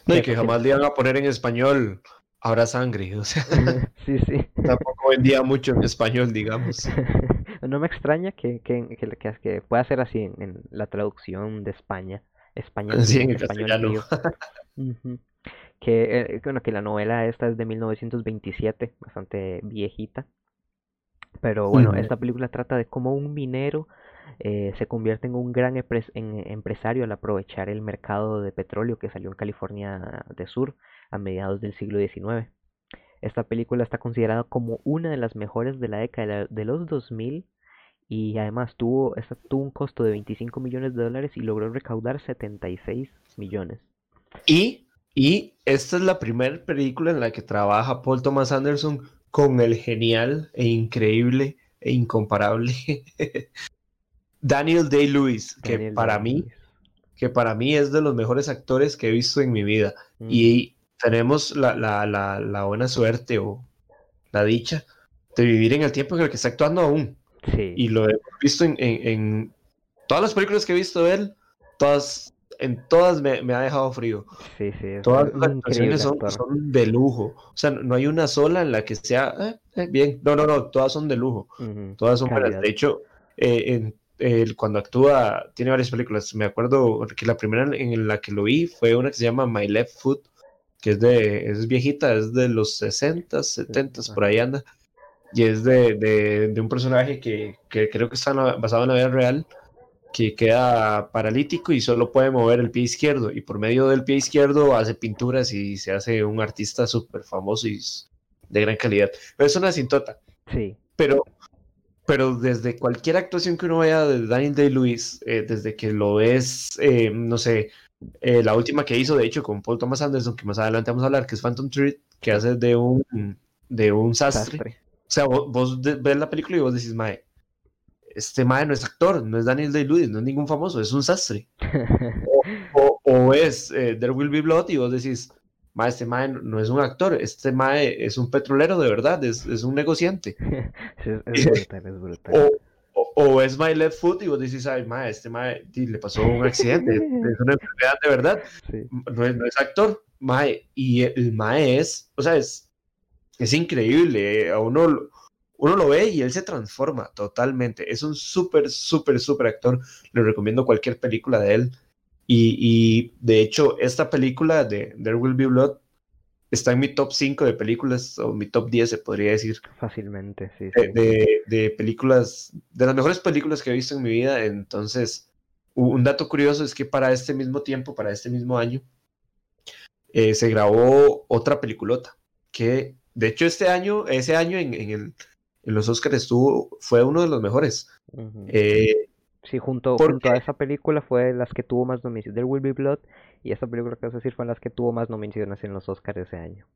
No, y que sí. jamás le iban a poner en español, habrá sangre. O sea, sí, sí. tampoco vendía mucho en español, digamos. No me extraña que, que, que, que- pueda ser así en, en la traducción de España. Español, Sí, en español castellano. tío. Ujú. Que, eh, bueno, que la novela esta es de 1927, bastante viejita. Pero bueno, esta película trata de cómo un minero eh, se convierte en un gran en- empresario al aprovechar el mercado de petróleo que salió en California del Sur a mediados del siglo XIX. Esta película está considerada como una de las mejores de la década de los 2000 y además tuvo, esta tuvo un costo de 25 millones de dólares y logró recaudar 76 millones. Y, y esta es la primera película en la que trabaja Paul Thomas Anderson con el genial e increíble e incomparable Daniel Day-Lewis, que Daniel para mí, que para mí es de los mejores actores que he visto en mi vida. Mm, Y tenemos la, la, la, la buena suerte o la dicha de vivir en el tiempo en el que está actuando aún. sí, Y lo he visto en, en- en todas las películas que he visto de él, todas, en todas me, me ha dejado frío. sí, sí, Todas las actuaciones son, son de lujo. O sea, no hay una sola en la que sea eh, eh, bien. No, no, no, todas son de lujo. Ujú, Todas son buenas. De hecho, eh, en- cuando actúa, tiene varias películas. Me acuerdo que la primera en la que lo vi fue una que se llama My Left Foot, que es de, es viejita, es de los 60, 70, por ahí anda. Y es de, de- de un personaje que, que creo que está basado en la vida real, que queda paralítico y solo puede mover el pie izquierdo. Y por medio del pie izquierdo hace pinturas y se hace un artista súper famoso y de gran calidad. Pero es una cintota Sí, pero, pero desde cualquier actuación que uno vea de Daniel Day-Lewis, eh, desde que lo ves, eh, no sé, eh, la última que hizo, de hecho, con Paul Thomas Anderson, que más adelante vamos a hablar, que es Phantom Thread, que hace de un, de un sastre. sastre. O sea, vos, vos ves la película y vos decís, mae, este mae no es actor, no es Daniel Day-Lewis, no es ningún famoso, es un sastre. O, o es eh, There Will Be Blood y vos decís, mae, este mae no- es un actor, este mae es un petrolero de verdad, es, es un negociante. Sí, es, brutal, es brutal. O, o, o es My Left Foot y vos decís, ay, mae, este mae le pasó un accidente, es una enfermedad de verdad, Sí, no es, no es actor, mae, y el mae es, o sea, es, es increíble, a uno, lo- uno lo ve y él se transforma totalmente, es un súper, súper, súper actor, le recomiendo cualquier película de él, y, y de hecho, esta película de There Will Be Blood está en mi top 5 de películas, o mi top 10 se podría decir fácilmente, sí, de, sí. de- de películas, de las mejores películas que he visto en mi vida. Entonces, un dato curioso es que para este mismo tiempo, para este mismo año, eh, se grabó otra peliculota, que de hecho este año, ese año en, en el- en los Oscars estuvo, fue uno de los mejores. Eh, Sí, junto, ¿por junto a esa película fue las que tuvo más nominaciones. There Will Be Blood y esta película que vas a decir fue las que tuvo más nominaciones en los Oscars ese año.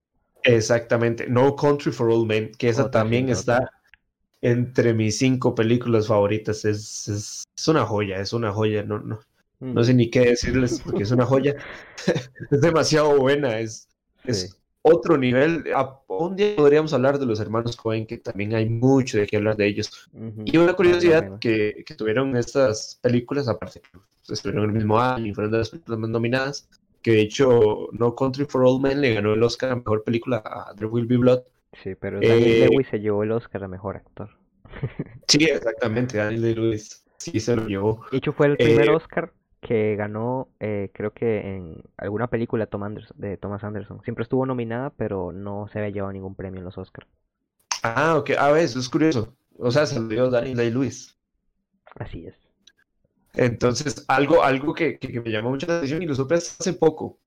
exactamente, No Country for Old Men, que esa Otra también está entre mis cinco películas favoritas. Es, es, es una joya, es una joya, no, no, No sé ni qué decirles porque es una joya. es demasiado buena, es, es. Otro nivel. Un día podríamos hablar de los hermanos Cohen, que también hay mucho de qué hablar de ellos. Ujú, Y una curiosidad que, que tuvieron estas películas, aparte que pues, estuvieron el mismo año y fueron de las películas más nominadas, que de hecho No Country for Old Men le ganó el Oscar a Mejor Película a There Will Be Blood. Sí, pero Daniel Eh, Lewis se llevó el Oscar a mejor actor. Sí, exactamente, Daniel Day-Lewis sí se lo llevó. De hecho, fue el primer Eh, Oscar que ganó, eh, creo que en alguna película de Tom Anderson- de Thomas Anderson. Siempre estuvo nominada, pero no se había llevado ningún premio en los Oscars. Ah, ok, a ver, eso es curioso. O sea, se lo dio Daniel Day-Lewis. Así es. Entonces, algo, algo que, que- me llamó mucho la atención y lo supe hace poco.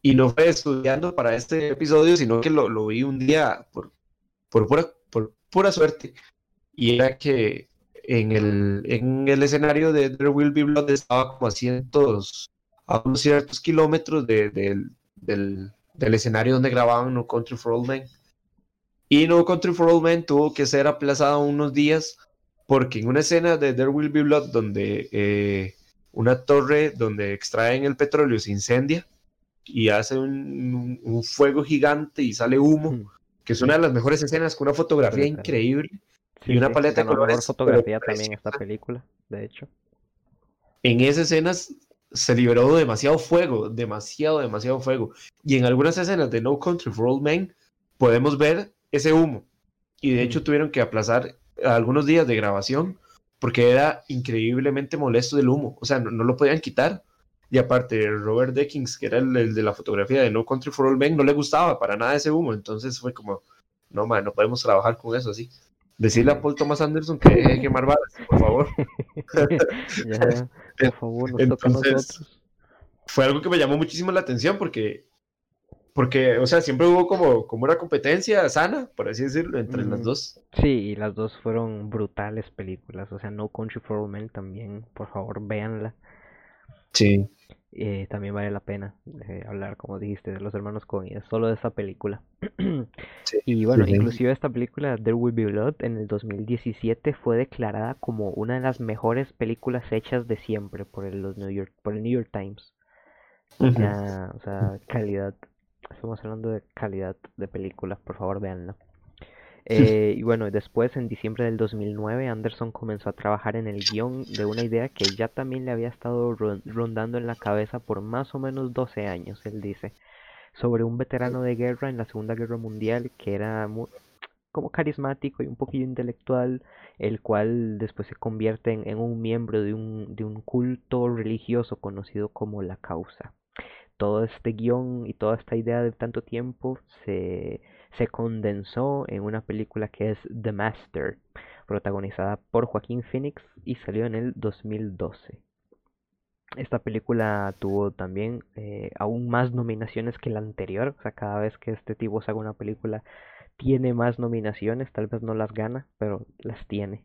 Y no fue estudiando para este episodio, sino que lo, lo vi un día por, por, pura, por pura suerte. Y era que en el, en el escenario de There Will Be Blood estaba como a cientos, a unos ciertos kilómetros de- del- del, del escenario donde grababan No Country for Old Men. Y No Country for Old Men tuvo que ser aplazado unos días porque en una escena de There Will Be Blood donde eh, una torre donde extraen el petróleo se incendia y hace un, un- fuego gigante y sale humo, que es una de las mejores escenas con una fotografía increíble. Sí, Y una sí, paleta de ganó mejor colores, fotografía también esta película, de hecho. En esas escenas se liberó demasiado fuego, demasiado, demasiado fuego. Y en algunas escenas de No Country for Old Men podemos ver ese humo. Y de hecho Mm. tuvieron que aplazar algunos días de grabación porque era increíblemente molesto del humo. O sea, no, no lo podían quitar. Y aparte, Robert Deckings, que era el, el de la fotografía de No Country for Old Men, no le gustaba para nada ese humo. Entonces fue como, no, man, no podemos trabajar con eso así. Decirle a Paul Thomas Anderson que deje de quemar balas, por favor. Ya, por favor, nos toca Entonces, nosotros. fue algo que me llamó muchísimo la atención porque porque, o sea, siempre hubo como, como una competencia sana, por así decirlo, entre las dos. Sí, y las dos fueron brutales películas. O sea, No Country for Old Men también, por favor, véanla. Sí. Eh, también vale la pena eh, hablar, como dijiste, de los hermanos Coen, solo de esa película. Sí, Y bueno, sí. inclusive esta película, There Will Be Blood, en el 2017 fue declarada como una de las mejores películas hechas de siempre por el, los New York, por el New York Times. Ujú. Ya, o sea, calidad. Estamos hablando de calidad de película, por favor, véanla. Eh, y bueno, después en diciembre del 2009 Anderson comenzó a trabajar en el guion de una idea que ya también le había estado ron- rondando en la cabeza por más o menos 12 años, él dice, sobre un veterano de guerra en la Segunda Guerra Mundial que era como carismático y un poquillo intelectual, el cual después se convierte en, en un miembro de un, de un culto religioso conocido como la Causa. Todo este guion y toda esta idea de tanto tiempo se, se condensó en una película que es The Master, protagonizada por Joaquín Phoenix y salió en el 2012. Esta película tuvo también eh, aún más nominaciones que la anterior, o sea, cada vez que este tipo saca una película tiene más nominaciones, tal vez no las gana, pero las tiene.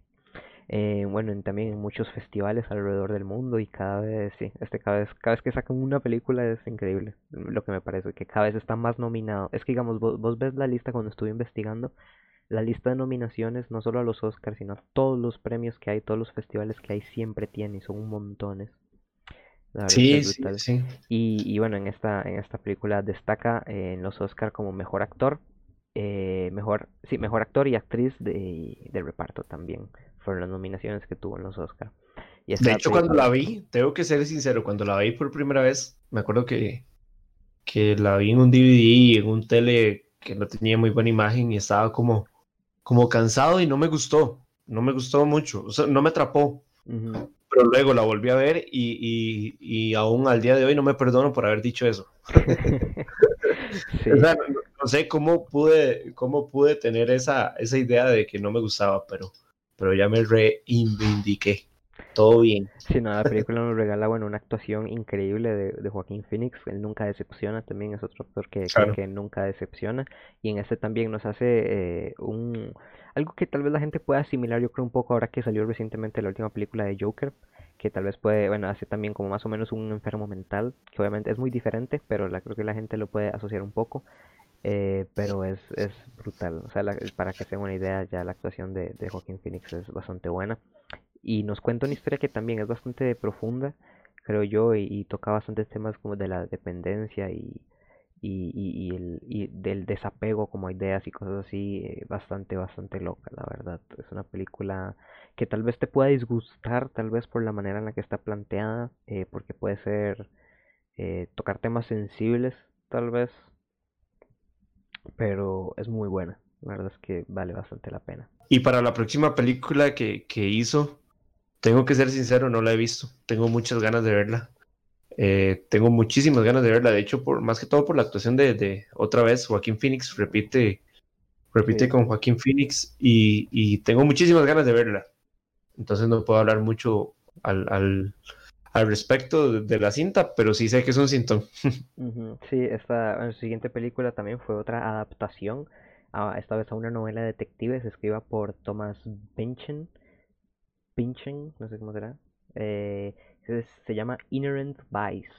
Eh, bueno, en- también en muchos festivales alrededor del mundo y cada vez, sí, este cada vez, cada vez que sacan una película es increíble, lo que me parece, que cada vez está más nominado. Es que digamos, vos, vos ves la lista cuando estuve investigando, la lista de nominaciones, no solo a los Oscars, sino a todos los premios que hay, todos los festivales que hay, siempre tiene, y son montones. Sí, sí, sí. Y, y bueno, en esta, en esta película destaca eh, en los Oscar como mejor actor, eh, mejor, sí, mejor actor y actriz de, de reparto también. Fueron las nominaciones que tuvo en los Oscar. Y De hecho, cuando la vi, tengo que ser sincero, cuando la vi por primera vez, me acuerdo que, que la vi en un DVD y en un tele que no tenía muy buena imagen y estaba como, como cansado y no me gustó, no me gustó mucho, o sea, no me atrapó, Ujú. pero luego la volví a ver y, y, y aún al día de hoy no me perdono por haber dicho eso. Sí, O sea, no, no sé cómo pude, cómo pude tener esa, esa idea de que no me gustaba, pero, pero ya me reivindiqué. Todo bien. sí, no, la película nos regala, bueno, una actuación increíble de, de Joaquín Phoenix. Él nunca decepciona, también es otro actor que, que- Claro. que nunca decepciona. Y en este también nos hace eh, un algo que tal vez la gente pueda asimilar, yo creo, un poco ahora que salió recientemente la última película de Joker, que tal vez puede, bueno, hace también como más o menos un enfermo mental, que obviamente es muy diferente, pero la, creo que la gente lo puede asociar un poco. Eh, pero es, es brutal, o sea, la- para que se den una idea, ya la actuación de, de Joaquín Phoenix es bastante buena. Y nos cuenta una historia que también es bastante profunda, creo yo, y, y toca bastantes temas como de la dependencia y, y, y, y el, y del desapego como ideas y cosas así, eh, bastante, bastante loca, la verdad. Es una película que tal vez te pueda disgustar, tal vez por la manera en la que está planteada, eh, porque puede ser eh, tocar temas sensibles, tal vez, pero es muy buena. La verdad es que vale bastante la pena. Y para la próxima película que, que hizo, tengo que ser sincero, no la he visto. Tengo muchas ganas de verla. Eh, tengo muchísimas ganas de verla. De hecho, por, más que todo por la actuación de, de otra vez, Joaquín Phoenix repite, repite Sí. con Joaquín Phoenix y, y tengo muchísimas ganas de verla. Entonces no puedo hablar mucho al, al, al respecto de, la cinta, pero sí sé que es un. Ujú, Sí, esta siguiente película también fue otra adaptación, a- esta vez a una novela de detectives escrita por Thomas Pynchon, Pynchon, no sé cómo será, eh, se, llama Inherent Vice.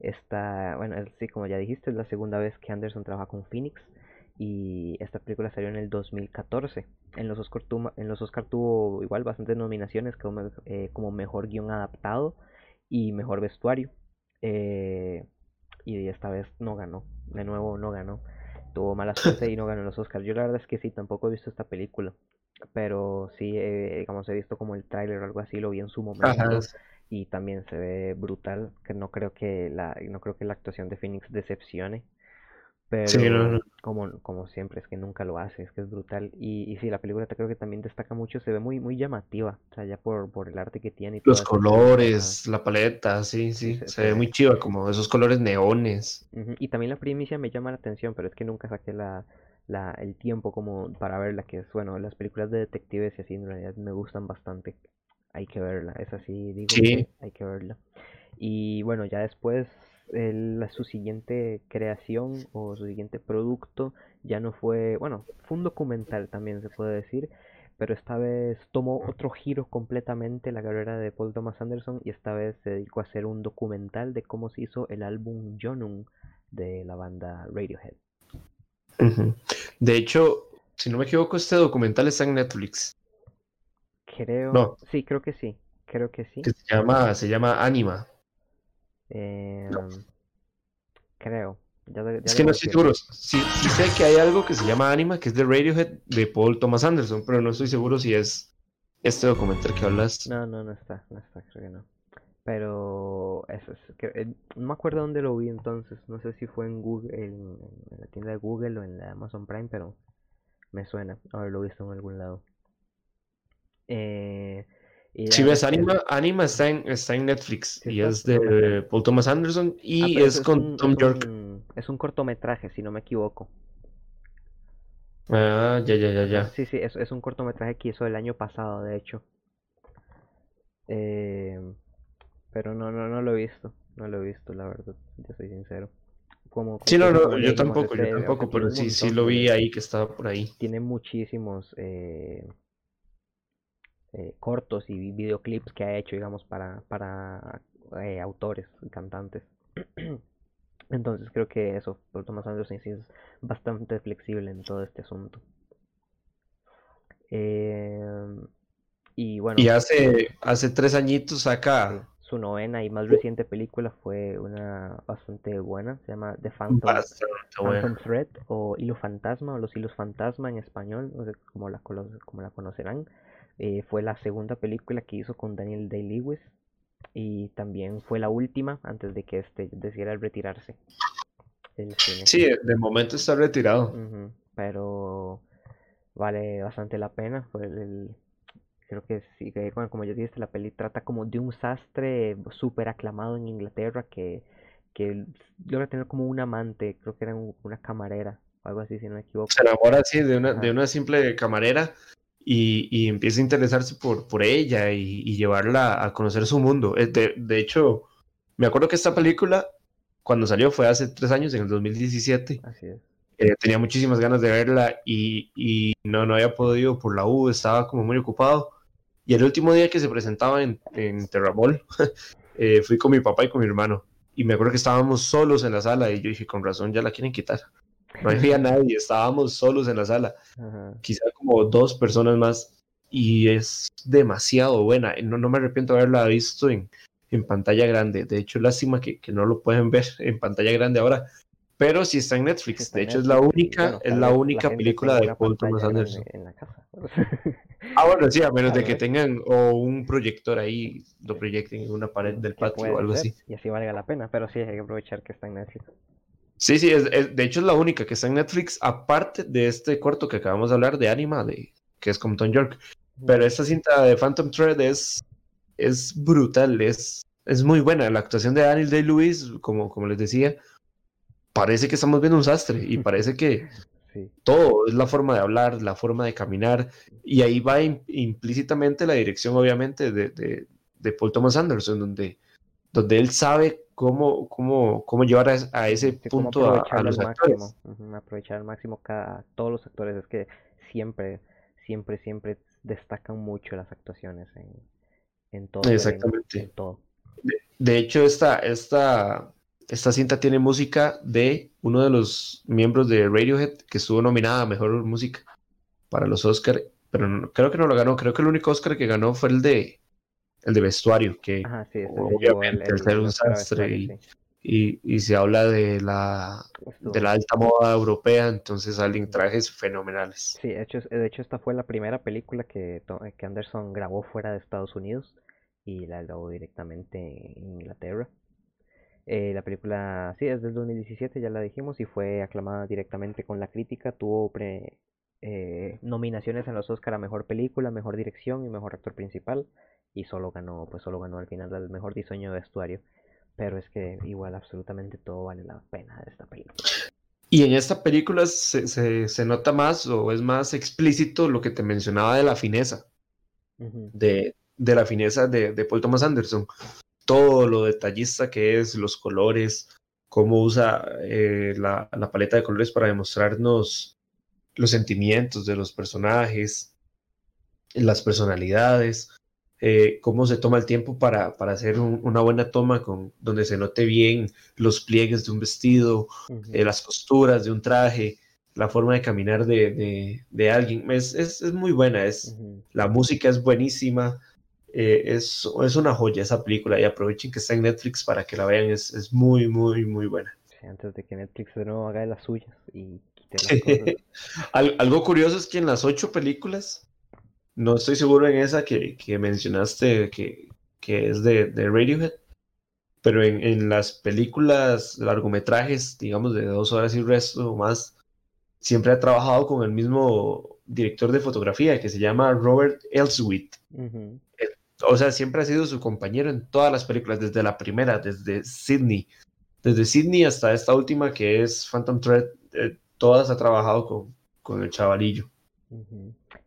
Esta, bueno, es- sí, como ya dijiste, es la segunda vez que Anderson trabaja con Phoenix y esta película salió en el 2014. En los Oscar, en los Oscar tuvo igual bastantes nominaciones como, eh, como mejor guion adaptado y mejor vestuario. Eh, y esta vez no ganó. De nuevo no ganó. Tuvo mala suerte y no ganó los Oscars. Yo la verdad es que sí, tampoco he visto esta película. Pero sí, eh, digamos, he visto como el tráiler o algo así, lo vi en su momento Ajá. y también se ve brutal, que no creo que la, no creo que la actuación de Phoenix decepcione. Pero Sí, no, no. como, como siempre, es que nunca lo hace, es que es brutal. Y, y sí, la película te creo que también destaca mucho, se ve muy, muy llamativa, o sea, ya por, por el arte que tiene y Los colores, la paleta, sí, Sí, sí, se- ve muy chiva, como esos colores neones. Y también la primicia me llama la atención, pero es que nunca saqué la, la, el tiempo como para verla, que es, bueno, las películas de detectives y así en realidad me gustan bastante. Hay que verla, es así, digo Sí. hay que verla. Y bueno, ya después el- su siguiente creación o su siguiente producto ya no fue, bueno, fue un documental también se puede decir, pero esta vez tomó otro giro completamente la carrera de Paul Thomas Anderson y esta vez se dedicó a hacer un documental de cómo se hizo el álbum Jonung de la banda Radiohead. De hecho, si no me equivoco, este documental está en Netflix, Creo, No. sí, creo que sí, creo que sí. que se llama, se llama Anima. Eh, No. creo. Ya, Es que no estoy seguro. Sí, sí sé que hay algo que se llama Anima, que es de Radiohead, de Paul Thomas Anderson, pero no estoy seguro si es este documental que hablas. No, no, no está, no está, creo que no. Pero eso es, que, eh, no me acuerdo dónde lo vi entonces, no sé si fue en Google, en, en la tienda de Google o en la Amazon Prime, pero me suena haberlo visto en algún lado. Eh, y Si ves es- Anima, Anima está en, está en Netflix Sí, y es de Paul Thomas Anderson ah, y pero es con un- Tom York. es un cortometraje, si no me equivoco. Ah, ya, ya, ya, ya. Sí, sí, es, es un cortometraje que hizo el año pasado, de hecho. Eh, pero no, no, no lo he visto. No lo he visto, la verdad. Ya soy sincero. Como, Sí, no, no, yo tampoco, yo este, tampoco, pero sí, sí lo vi ahí que estaba por ahí. Tiene muchísimos eh, eh, cortos y vi- videoclips que ha hecho, digamos, para, para eh, autores y cantantes. Entonces creo que eso, Paul Thomas Anderson sí es bastante flexible en todo este asunto. Eh, y bueno, Y hace, hace tres añitos saca su novena y más reciente película fue una bastante buena, se llama The Phantom. Phantom Thread o Hilo Fantasma o Los Hilos Fantasma en español, no sé cómo la, cómo la conocerán. Eh, fue la segunda película que hizo con Daniel Day-Lewis y también fue la última antes de que este decidiera retirarse. Sí, de momento está retirado. Pero vale bastante la pena. Fue el, creo que sí, que, bueno, como yo dije, la peli trata como de un sastre súper aclamado en Inglaterra que, que logra tener como un amante, creo que era un- una camarera, o algo así, si no me equivoco. Se enamora así de una, de Ajá. una simple camarera y, y empieza a interesarse por, por ella y, y llevarla a conocer su mundo. Eh, De, de hecho, me acuerdo que esta película, cuando salió, fue hace tres años, en el 2017. Así es. Eh, tenía muchísimas ganas de verla y, y no, no había podido por la U, estaba como muy ocupado. Y el último día que se presentaba en, en Terramol, eh, fui con mi papá y con mi hermano. Y me acuerdo que estábamos solos en la sala y yo dije, con razón, ya la quieren quitar. No había nadie, estábamos solos en la sala, Ajá. quizá como dos personas más. Y es demasiado buena. No, no me arrepiento de haberla visto en, en pantalla grande. De hecho, lástima que, que no lo pueden ver en pantalla grande ahora. Pero sí está en Netflix. Está de hecho, es la única, bueno, es la única película de Paul Thomas Anderson. grande En la casa. Ah, bueno, sí, a menos de que tengan o un proyector ahí, lo proyecten en una pared del que patio o algo ser, así. Y así valga la pena, pero sí hay que aprovechar que está en Netflix. Sí, sí, es, es- de hecho es la única que está en Netflix, aparte de este corto que acabamos de hablar de Anima, de, que es con Tom York. Pero esta cinta de Phantom Thread es, es brutal, es, es muy buena. La actuación de Daniel Day-Lewis, como, como les decía, parece que estamos viendo un sastre y parece que Sí. todo es la forma de hablar, la forma de caminar, y ahí va im- implícitamente la dirección, obviamente, de, de, de Paul Thomas Anderson, donde, donde él sabe cómo, cómo, cómo llevar a, a ese Sí, punto a, a los al actores. máximo, aprovechar al máximo cada, todos los actores, es que siempre, siempre, siempre destacan mucho las actuaciones en, en todo. Exactamente. en todo. De hecho, esta, esta, esta cinta tiene música de uno de los miembros de Radiohead que estuvo nominada a Mejor Música para los Oscar, pero no- creo que no lo ganó. Creo que el único Oscar que ganó fue el de, el de vestuario, que Ajá, sí, se llevó el, obviamente el- ser un sastre y, y, y se habla de la, de la alta moda europea, entonces salen trajes fenomenales. Sí, de hecho, de hecho esta fue la primera película que, to- que Anderson grabó fuera de Estados Unidos y la grabó directamente en Inglaterra. Eh, la película, sí, es del 2017, ya la dijimos, y fue aclamada directamente con la crítica. Tuvo pre- eh, nominaciones en los Oscar a Mejor Película, Mejor Dirección y Mejor Actor Principal. Y solo ganó, pues solo ganó al final el Mejor Diseño de Vestuario. Pero es que igual absolutamente todo vale la pena de esta película. Y en esta película se, se, se nota más o es más explícito lo que te mencionaba de la fineza. De, de la fineza de, de Paul Thomas Anderson. todo lo detallista que es, los colores, cómo usa eh, la, la, paleta de colores para demostrarnos los sentimientos de los personajes, las personalidades, eh, cómo se toma el tiempo para, para hacer una buena toma con, donde se note bien los pliegues de un vestido, eh, las costuras de un traje, la forma de caminar de, de, alguien. Es, es, es, muy buena, es, la música es buenísima. Eh, es, es, una joya esa película y aprovechen que está en Netflix para que la vean, es, es muy, muy, muy buena. antes de que Netflix de nuevo haga las suyas y algo curioso es que en las ocho películas no estoy seguro en esa que, que mencionaste que, que, es de, de Radiohead, pero en, en, las películas, largometrajes, digamos de dos horas y resto o más, siempre ha trabajado con el mismo director de fotografía que se llama Robert Elswit. O sea, siempre ha sido su compañero en todas las películas, desde la primera, desde Sydney. Desde Sydney hasta esta última que es Phantom Thread, eh, todas ha trabajado con, con el chavalillo.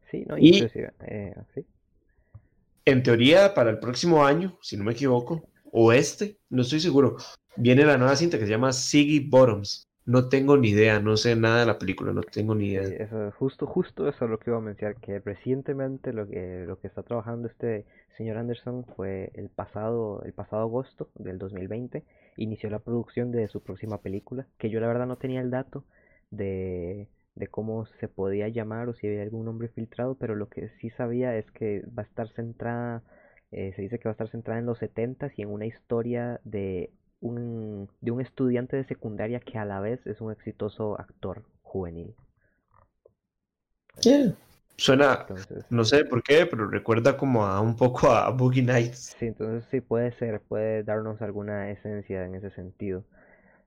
Sí, no, y eh, en teoría, para el próximo año, si no me equivoco, o este, no estoy seguro, viene la nueva cinta que se llama Siggy Bottoms. No tengo ni idea, no sé nada de la película, no tengo ni idea. eso, justo, justo eso es lo que iba a mencionar, que recientemente lo que, lo que está trabajando este señor Anderson fue el pasado, el pasado agosto del 2020, inició la producción de su próxima película, que yo la verdad no tenía el dato de, de cómo se podía llamar o si había algún nombre filtrado, pero lo que sí sabía es que va a estar centrada, eh, se dice que va a estar centrada en los 70 y en una historia de un, de un estudiante de secundaria que a la vez es un exitoso actor juvenil. Suena, no sé por qué, pero recuerda como a un poco a Boogie Nights. Sí, entonces sí puede ser, puede darnos alguna esencia en ese sentido.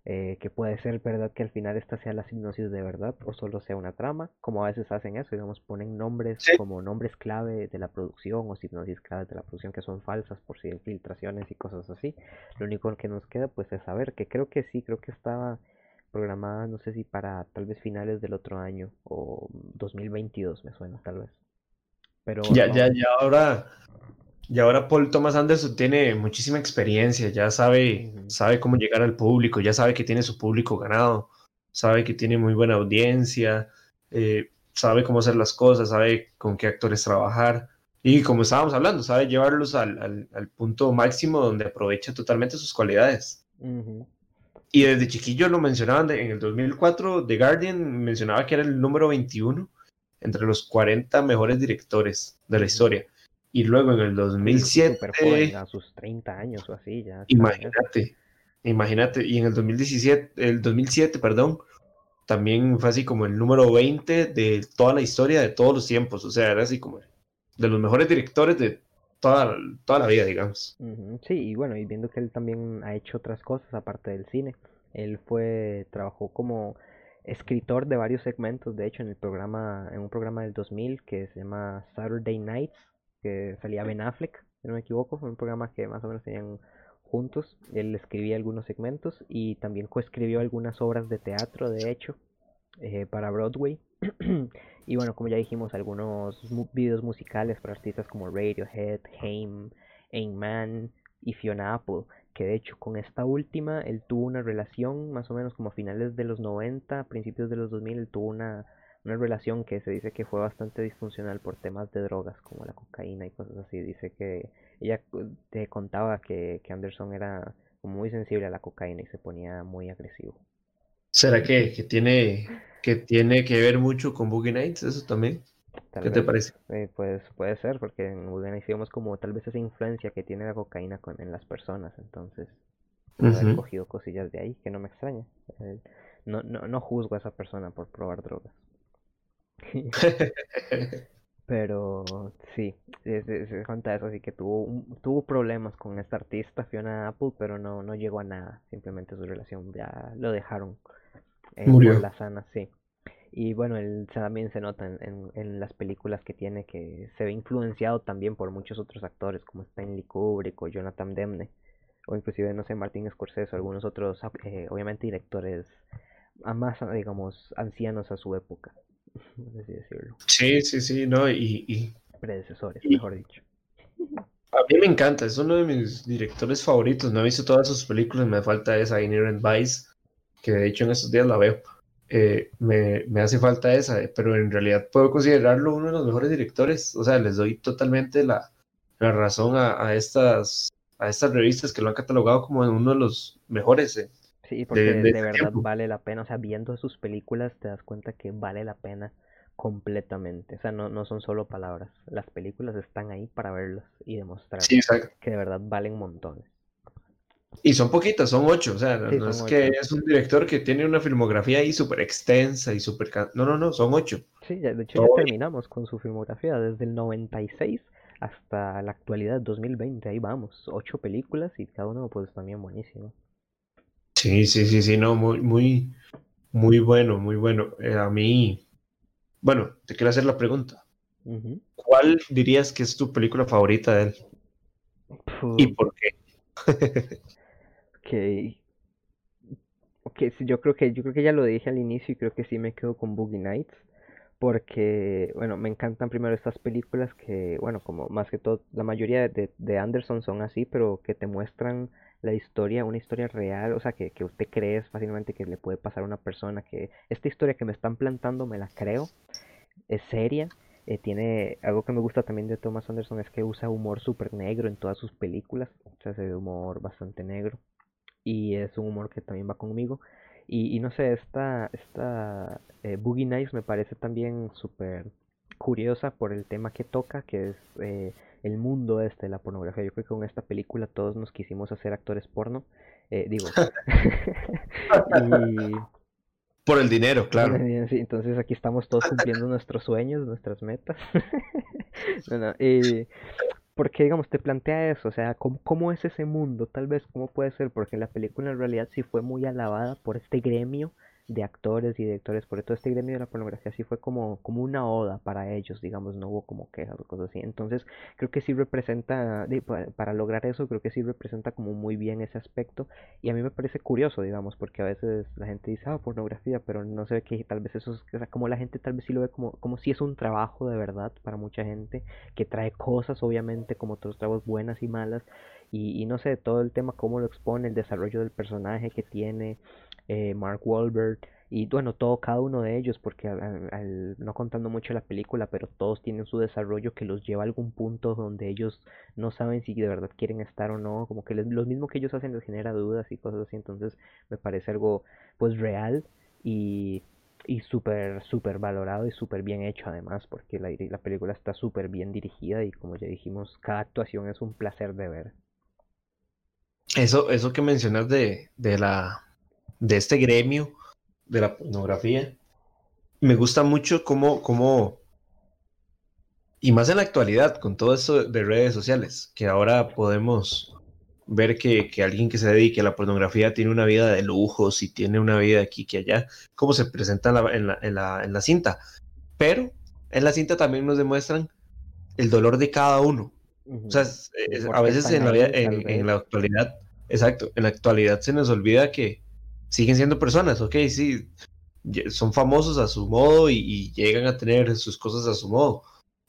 Eh, que puede ser verdad que al final esta sea la hipnosis de verdad o solo sea una trama, como a veces hacen eso, digamos, ponen nombres como nombres clave de la producción o hipnosis clave de la producción que son falsas por si hay filtraciones y cosas así. Lo único que nos queda pues es saber, que creo que sí, creo que estaba programada, no sé si para tal vez finales del otro año o 2022 me suena tal vez. Pero ya, ya, ya ahora y ahora Paul Thomas Anderson tiene muchísima experiencia, ya sabe, sabe cómo llegar al público, ya sabe que tiene su público ganado, sabe que tiene muy buena audiencia, eh, sabe cómo hacer las cosas, sabe con qué actores trabajar. Y como estábamos hablando, sabe llevarlos al, al, punto máximo donde aprovecha totalmente sus cualidades. Y desde chiquillo lo mencionaban en el 2004, The Guardian mencionaba que era el número 21 entre los 40 mejores directores de la historia. Y luego en el 2007... a sus 30 años o así ya. Imagínate, imagínate. Y en el 2017, el 2007, perdón, también fue así como el número 20 de toda la historia de todos los tiempos. O sea, era así como de los mejores directores de toda, toda la vida, digamos. Sí, y bueno, y viendo que él también ha hecho otras cosas aparte del cine. Él fue, trabajó como escritor de varios segmentos, de hecho, en el programa, en un programa del 2000 que se llama Saturday Nights, que salía Ben Affleck, si no me equivoco, fue un programa que más o menos tenían juntos. Él escribía algunos segmentos y también coescribió algunas obras de teatro, de hecho, eh, para Broadway. y bueno, como ya dijimos, algunos videos musicales para artistas como Radiohead, Haim, Ain Man y Fiona Apple. Que de hecho con esta última él tuvo una relación más o menos como a finales de los 90, principios de los 2000, él tuvo una una relación que se dice que fue bastante disfuncional por temas de drogas como la cocaína y cosas así. Dice que ella te contaba que, Anderson era muy sensible a la cocaína y se ponía muy agresivo. ¿Será que, tiene, que tiene que ver mucho con Boogie Nights eso también? ¿Qué te parece? Eh, pues puede ser, porque en Boogie Nights digamos como tal vez esa influencia que tiene la cocaína con, en las personas, entonces uh cogido cosillas de ahí, que no me extraña. Eh, no, no, no juzgo a esa persona por probar drogas. Pero sí, se, cuenta eso, así que tuvo, tuvo problemas con esta artista, Fiona Apple, pero no, no llegó a nada, simplemente su relación ya lo dejaron en la sana, sí. Y bueno, él también se nota en, en, las películas que tiene que se ve influenciado también por muchos otros actores como Stanley Kubrick o Jonathan Demne o inclusive, no sé, Martin Scorsese o algunos otros, eh, obviamente directores más, digamos, ancianos a su época. Sí, sí, sí, no, y... Predecesores, mejor dicho. A mí me encanta, es uno de mis directores favoritos. No he visto todas sus películas, me falta esa Inherent Vice, que de hecho en estos días la veo. Eh, me, me, hace falta esa, pero en realidad puedo considerarlo uno de los mejores directores. O sea, les doy totalmente la, la razón a, a, estas, a estas revistas que lo han catalogado como uno de los mejores. Eh, sí, porque de, de, de verdad tiempo. vale la pena. O sea, viendo sus películas te das cuenta que vale la pena completamente. O sea, no, no son solo palabras. Las películas están ahí para verlas y demostrar sí, que de verdad valen montones. Y son poquitas, son ocho. O sea, sí, no es ocho. que es un director que tiene una filmografía ahí súper extensa y súper. No, no, no, son ocho. Sí, de hecho Todo ya terminamos con su filmografía desde el 96 hasta la actualidad, 2020. Ahí vamos, ocho películas y cada uno, pues también buenísimo. Sí, sí, sí, sí, no, muy, muy, muy bueno, muy bueno. Eh, a mí, bueno, te quiero hacer la pregunta. Uh -huh. ¿Cuál dirías que es tu película favorita de él? Puh. ¿Y por qué? ok. Ok, sí, yo creo que yo creo que ya lo dije al inicio y creo que sí me quedo con Boogie Nights porque bueno me encantan primero estas películas que bueno como más que todo la mayoría de, de Anderson son así pero que te muestran la historia una historia real o sea que, que usted cree fácilmente que le puede pasar a una persona que esta historia que me están plantando me la creo es seria eh, tiene algo que me gusta también de Thomas Anderson es que usa humor súper negro en todas sus películas o sea humor bastante negro y es un humor que también va conmigo y, y no sé, esta, esta eh, Boogie Nights me parece también súper curiosa por el tema que toca, que es eh, el mundo este de la pornografía. Yo creo que con esta película todos nos quisimos hacer actores porno. Eh, digo. y... Por el dinero, claro. Sí, entonces aquí estamos todos cumpliendo nuestros sueños, nuestras metas. no, no, y, porque, digamos, te plantea eso, o sea, ¿cómo, ¿cómo, es ese mundo? Tal vez, ¿cómo puede ser? Porque la película en realidad sí fue muy alabada por este gremio de actores y directores, por todo este gremio de la pornografía sí fue como, como una oda para ellos, digamos, no hubo como quejas o cosas así. Entonces, creo que sí representa, para lograr eso, creo que sí representa como muy bien ese aspecto. Y a mí me parece curioso, digamos, porque a veces la gente dice, ah, pornografía, pero no sé que tal vez eso es, o sea, como la gente tal vez sí lo ve como, como si es un trabajo de verdad para mucha gente, que trae cosas, obviamente, como otros trabajos buenas y malas. Y, y no sé, todo el tema, cómo lo expone, el desarrollo del personaje que tiene eh, Mark Wahlberg y bueno, todo, cada uno de ellos, porque al, no contando mucho la película, pero todos tienen su desarrollo que los lleva a algún punto donde ellos no saben si de verdad quieren estar o no, como que lo mismo que ellos hacen les genera dudas y cosas así, entonces me parece algo pues real y, y súper, súper valorado y súper bien hecho además, porque la, la película está súper bien dirigida y como ya dijimos, cada actuación es un placer de ver. Eso, eso que mencionas de, de la de este gremio de la pornografía. Me gusta mucho cómo, cómo, y más en la actualidad, con todo esto de redes sociales, que ahora podemos ver que, que, alguien que se dedique a la pornografía tiene una vida de lujos y tiene una vida aquí que allá, como se presenta en la, en la, en la, en la cinta. Pero en la cinta también nos demuestran el dolor de cada uno. Uh -huh. O sea, es, es, a veces en la, vida, en, en la actualidad, exacto, en la actualidad se nos olvida que, siguen siendo personas, ok, sí, son famosos a su modo y, y, llegan a tener sus cosas a su modo,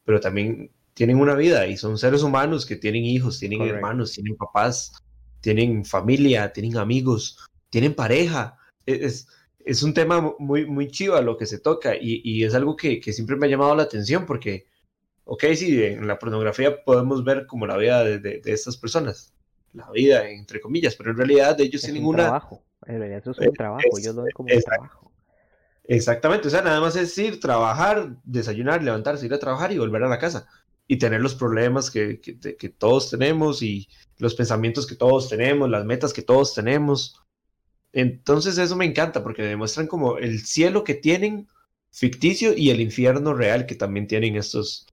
pero también tienen una vida y son seres humanos que tienen hijos, tienen Correct. hermanos, tienen papás, tienen familia, tienen amigos, tienen pareja. E, es, es un tema muy, muy chiva lo que se toca y, y es algo que, que, siempre me ha llamado la atención porque, ok, sí, en la pornografía podemos ver como la vida de, de, de estas personas, la vida entre comillas, pero en realidad ellos es tienen un una... Trabajo en realidad eso es un trabajo, es, yo lo doy como un trabajo. Exactamente, o sea, nada más es ir, trabajar, desayunar, levantarse, ir a trabajar y volver a la casa. Y tener los problemas que, que, que todos tenemos y los pensamientos que todos tenemos, las metas que todos tenemos. Entonces eso me encanta porque demuestran como el cielo que tienen ficticio y el infierno real que también tienen estos,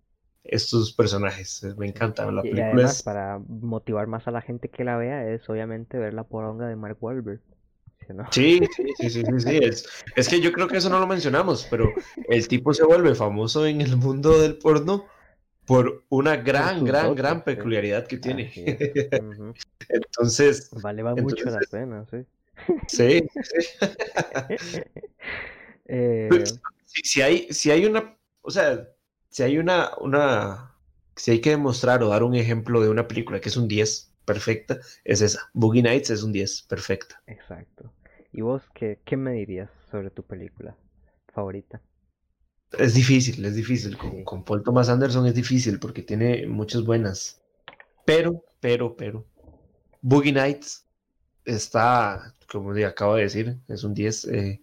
estos personajes. Me encanta. La película y además, es... para motivar más a la gente que la vea es obviamente ver la poronga de Mark Wahlberg. ¿No? Sí, sí, sí, sí, sí, sí. Es, es, que yo creo que eso no lo mencionamos, pero el tipo se vuelve famoso en el mundo del porno por una gran, gran, gran peculiaridad que tiene. Uh -huh. Entonces. Vale, va entonces, mucho la pena, sí. Sí, sí. eh... si, si, hay, si hay una, o sea, si hay una, una si hay que demostrar o dar un ejemplo de una película que es un 10 perfecta, es esa. Boogie Nights es un 10 perfecta. Exacto. ¿Y vos qué, qué me dirías sobre tu película favorita? Es difícil, es difícil. Con, Sí. con Paul Thomas Anderson es difícil porque tiene muchas buenas. Pero, pero, pero. Boogie Nights está, como acabo de decir, es un 10. eh,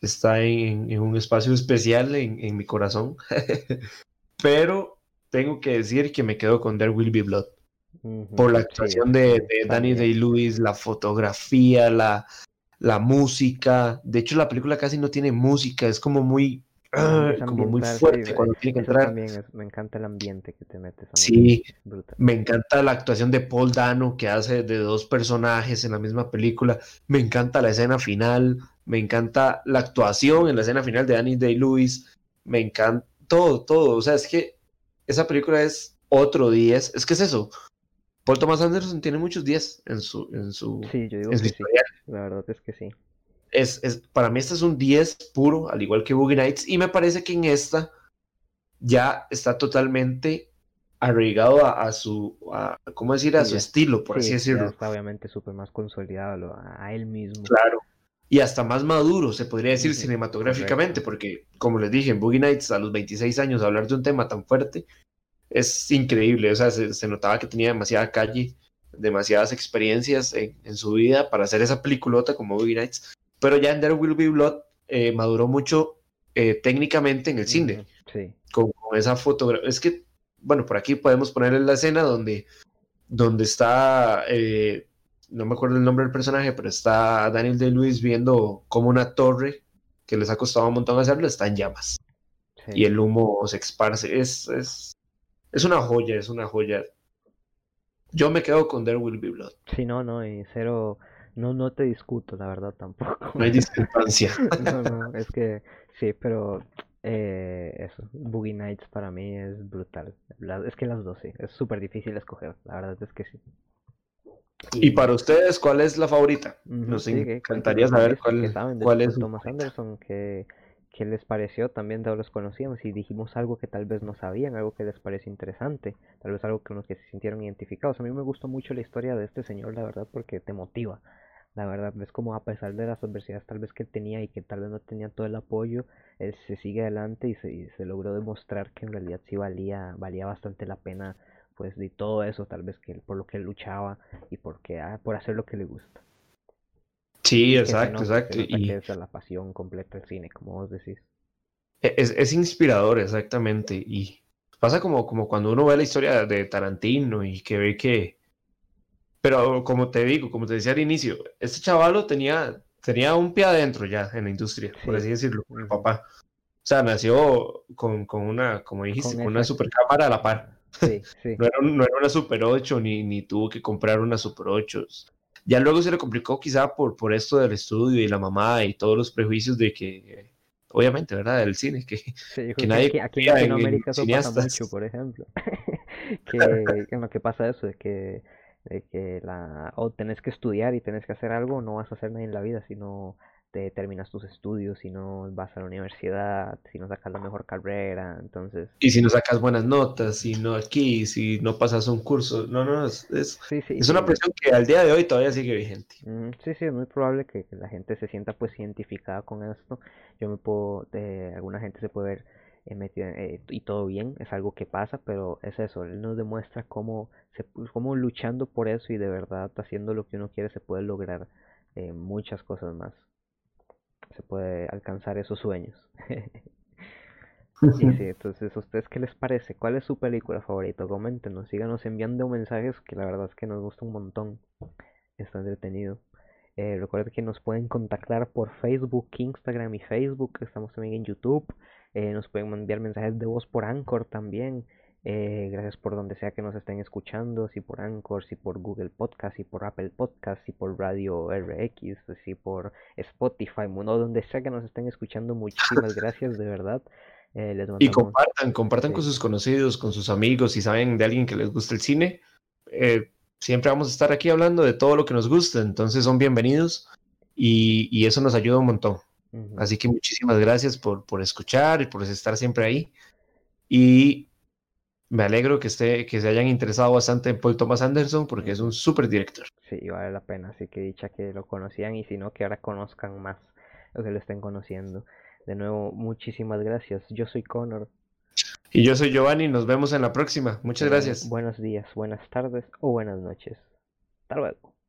está en, en un espacio especial en, en mi corazón. pero tengo que decir que me quedo con There Will Be Blood. Ujú, Por la actuación de, sí, de Danny también. Day-Lewis, la fotografía, la, la música. De hecho, la película casi no tiene música, es como muy, ah, Es como muy fuerte sí, cuando tiene que entrar. también es- me encanta el ambiente que te metes. Sí, brutal. me encanta la actuación de Paul Dano que hace de dos personajes en la misma película. Me encanta la escena final. Me encanta la actuación en la escena final de Danny Day-Lewis. Me encanta todo, todo. O sea, es que esa película es otro 10. Es que es eso. Paul Thomas Anderson tiene muchos 10 en su, en su, Sí, yo digo en su que sí. historial. La verdad es que sí. Es, es, para mí este es un 10 puro, al igual que Boogie Nights. Y me parece que en esta ya está totalmente arraigado a, a su, a, ¿cómo decir? A Sí, su ya- estilo, por Sí, así ya decirlo. está obviamente súper más consolidado a, a él mismo. Claro. Y hasta más maduro, se podría decir cinematográficamente, porque, como les dije, en Boogie Nights, a los 26 años, hablar de un tema tan fuerte es increíble. O sea, se, se notaba que tenía demasiada calle, demasiadas experiencias en, en su vida para hacer esa peliculota como Boogie Nights. Pero ya en There Will Be Blood eh, maduró mucho eh, técnicamente en el cine Sí. con, con esa fotografía. Es que, bueno, por aquí podemos poner la escena donde, donde está, eh, no me acuerdo el nombre del personaje, pero está Daniel de Luis viendo como una torre que les ha costado un montón hacerlo, está en llamas sí. y el humo se esparce. Es, es, es una joya, es una joya. Yo me quedo con There Will Be Blood. Sí, no, no, y cero, no, no te discuto, la verdad tampoco. No hay discrepancia. No, no, es que sí, pero eh, eso, Boogie Nights para mí es brutal. Es que las dos sí, es súper difícil escoger, la verdad es que sí. y para ustedes, ¿cuál es la favorita? Nos sí, encantaría saber cuál, cuál es Thomas. Anderson, que, qué les pareció, también todos los conocíamos y dijimos algo que tal vez no sabían, algo que les pareció interesante, tal vez algo con lo que se sintieron identificados. A mí me gustó mucho la historia de este señor, la verdad, porque te motiva. La verdad, es como a pesar de las adversidades tal vez que tenía y que tal vez no tenía todo el apoyo, él se sigue adelante y se, y se logró demostrar que en realidad sí valía, valía bastante la pena, pues, de todo eso, tal vez que por lo que él luchaba y porque, ah, por hacer lo que le gusta. Sí, se exacto, se exacto. nota Y es la pasión completa del cine, como vos decís. E-, Es, es inspirador, exactamente. Y pasa como, como cuando uno ve la historia de Tarantino y que ve que... Pero como te digo, como te decía al inicio, este chavalo tenía, tenía un pie adentro ya en la industria, por Sí. así decirlo, con el papá. O sea, nació con, con una, como dijiste, Con con una super cámara a la par. Sí, sí. No era, no era una Super 8 ni, ni tuvo que comprar una Super 8. Ya luego se le complicó quizá por, por esto del estudio y la mamá y todos los prejuicios de que, obviamente, ¿verdad? Del cine, que Sí, que que nadie aquí, aquí en Latinoamérica eso pasa mucho, por ejemplo. que, que en lo que pasa eso, de que, de que la, o tenés que estudiar y tenés que hacer algo, no vas a hacer nada en la vida si no te terminas tus estudios, si no vas a la universidad, si no sacas la mejor carrera, entonces... Y si no sacas buenas notas, si no aquí, si no pasas un curso, no, no, es, es, Sí, sí, es una presión que al día de hoy todavía sigue vigente. Mm, Sí, sí, es muy probable que, la gente se sienta pues identificada con esto. Yo me puedo, eh, alguna gente se puede ver eh, metida eh, y todo bien, es algo que pasa, pero es eso, él nos demuestra cómo, se, cómo luchando por eso y de verdad haciendo lo que uno quiere se puede lograr eh, muchas cosas más. Se puede alcanzar esos sueños. Y sí, entonces, ¿a ustedes qué les parece? ¿Cuál es su película favorita? Coméntenos, síganos enviando mensajes que la verdad es que nos gusta un montón. Está entretenido. Eh, recuerden que nos pueden contactar por Facebook, Instagram y Facebook. Estamos también en YouTube. Eh, nos pueden enviar mensajes de voz por Anchor también. Eh, gracias por donde sea que nos estén escuchando, si por Anchor, si por Google Podcast, si por Apple Podcast, si por Radio RX, si por Spotify, bueno, donde sea que nos estén escuchando. Muchísimas gracias, de verdad. Eh, les Y compartan, compartan con sus conocidos, con sus amigos, si saben de alguien que les gusta el cine. eh, siempre vamos a estar aquí hablando de todo lo que nos gusta, entonces son bienvenidos y, y eso nos ayuda un montón. Así que muchísimas gracias por, por escuchar y por estar siempre ahí. Y me alegro que, esté, que se hayan interesado bastante en Paul Thomas Anderson porque es un súper director. Sí, vale la pena, así que dicha que lo conocían y si no, que ahora conozcan más o que lo estén conociendo. De nuevo, muchísimas gracias. Yo soy Connor. Y yo soy Giovanni, nos vemos en la próxima. Muchas gracias. Buenos días, buenas tardes o buenas noches. Hasta luego.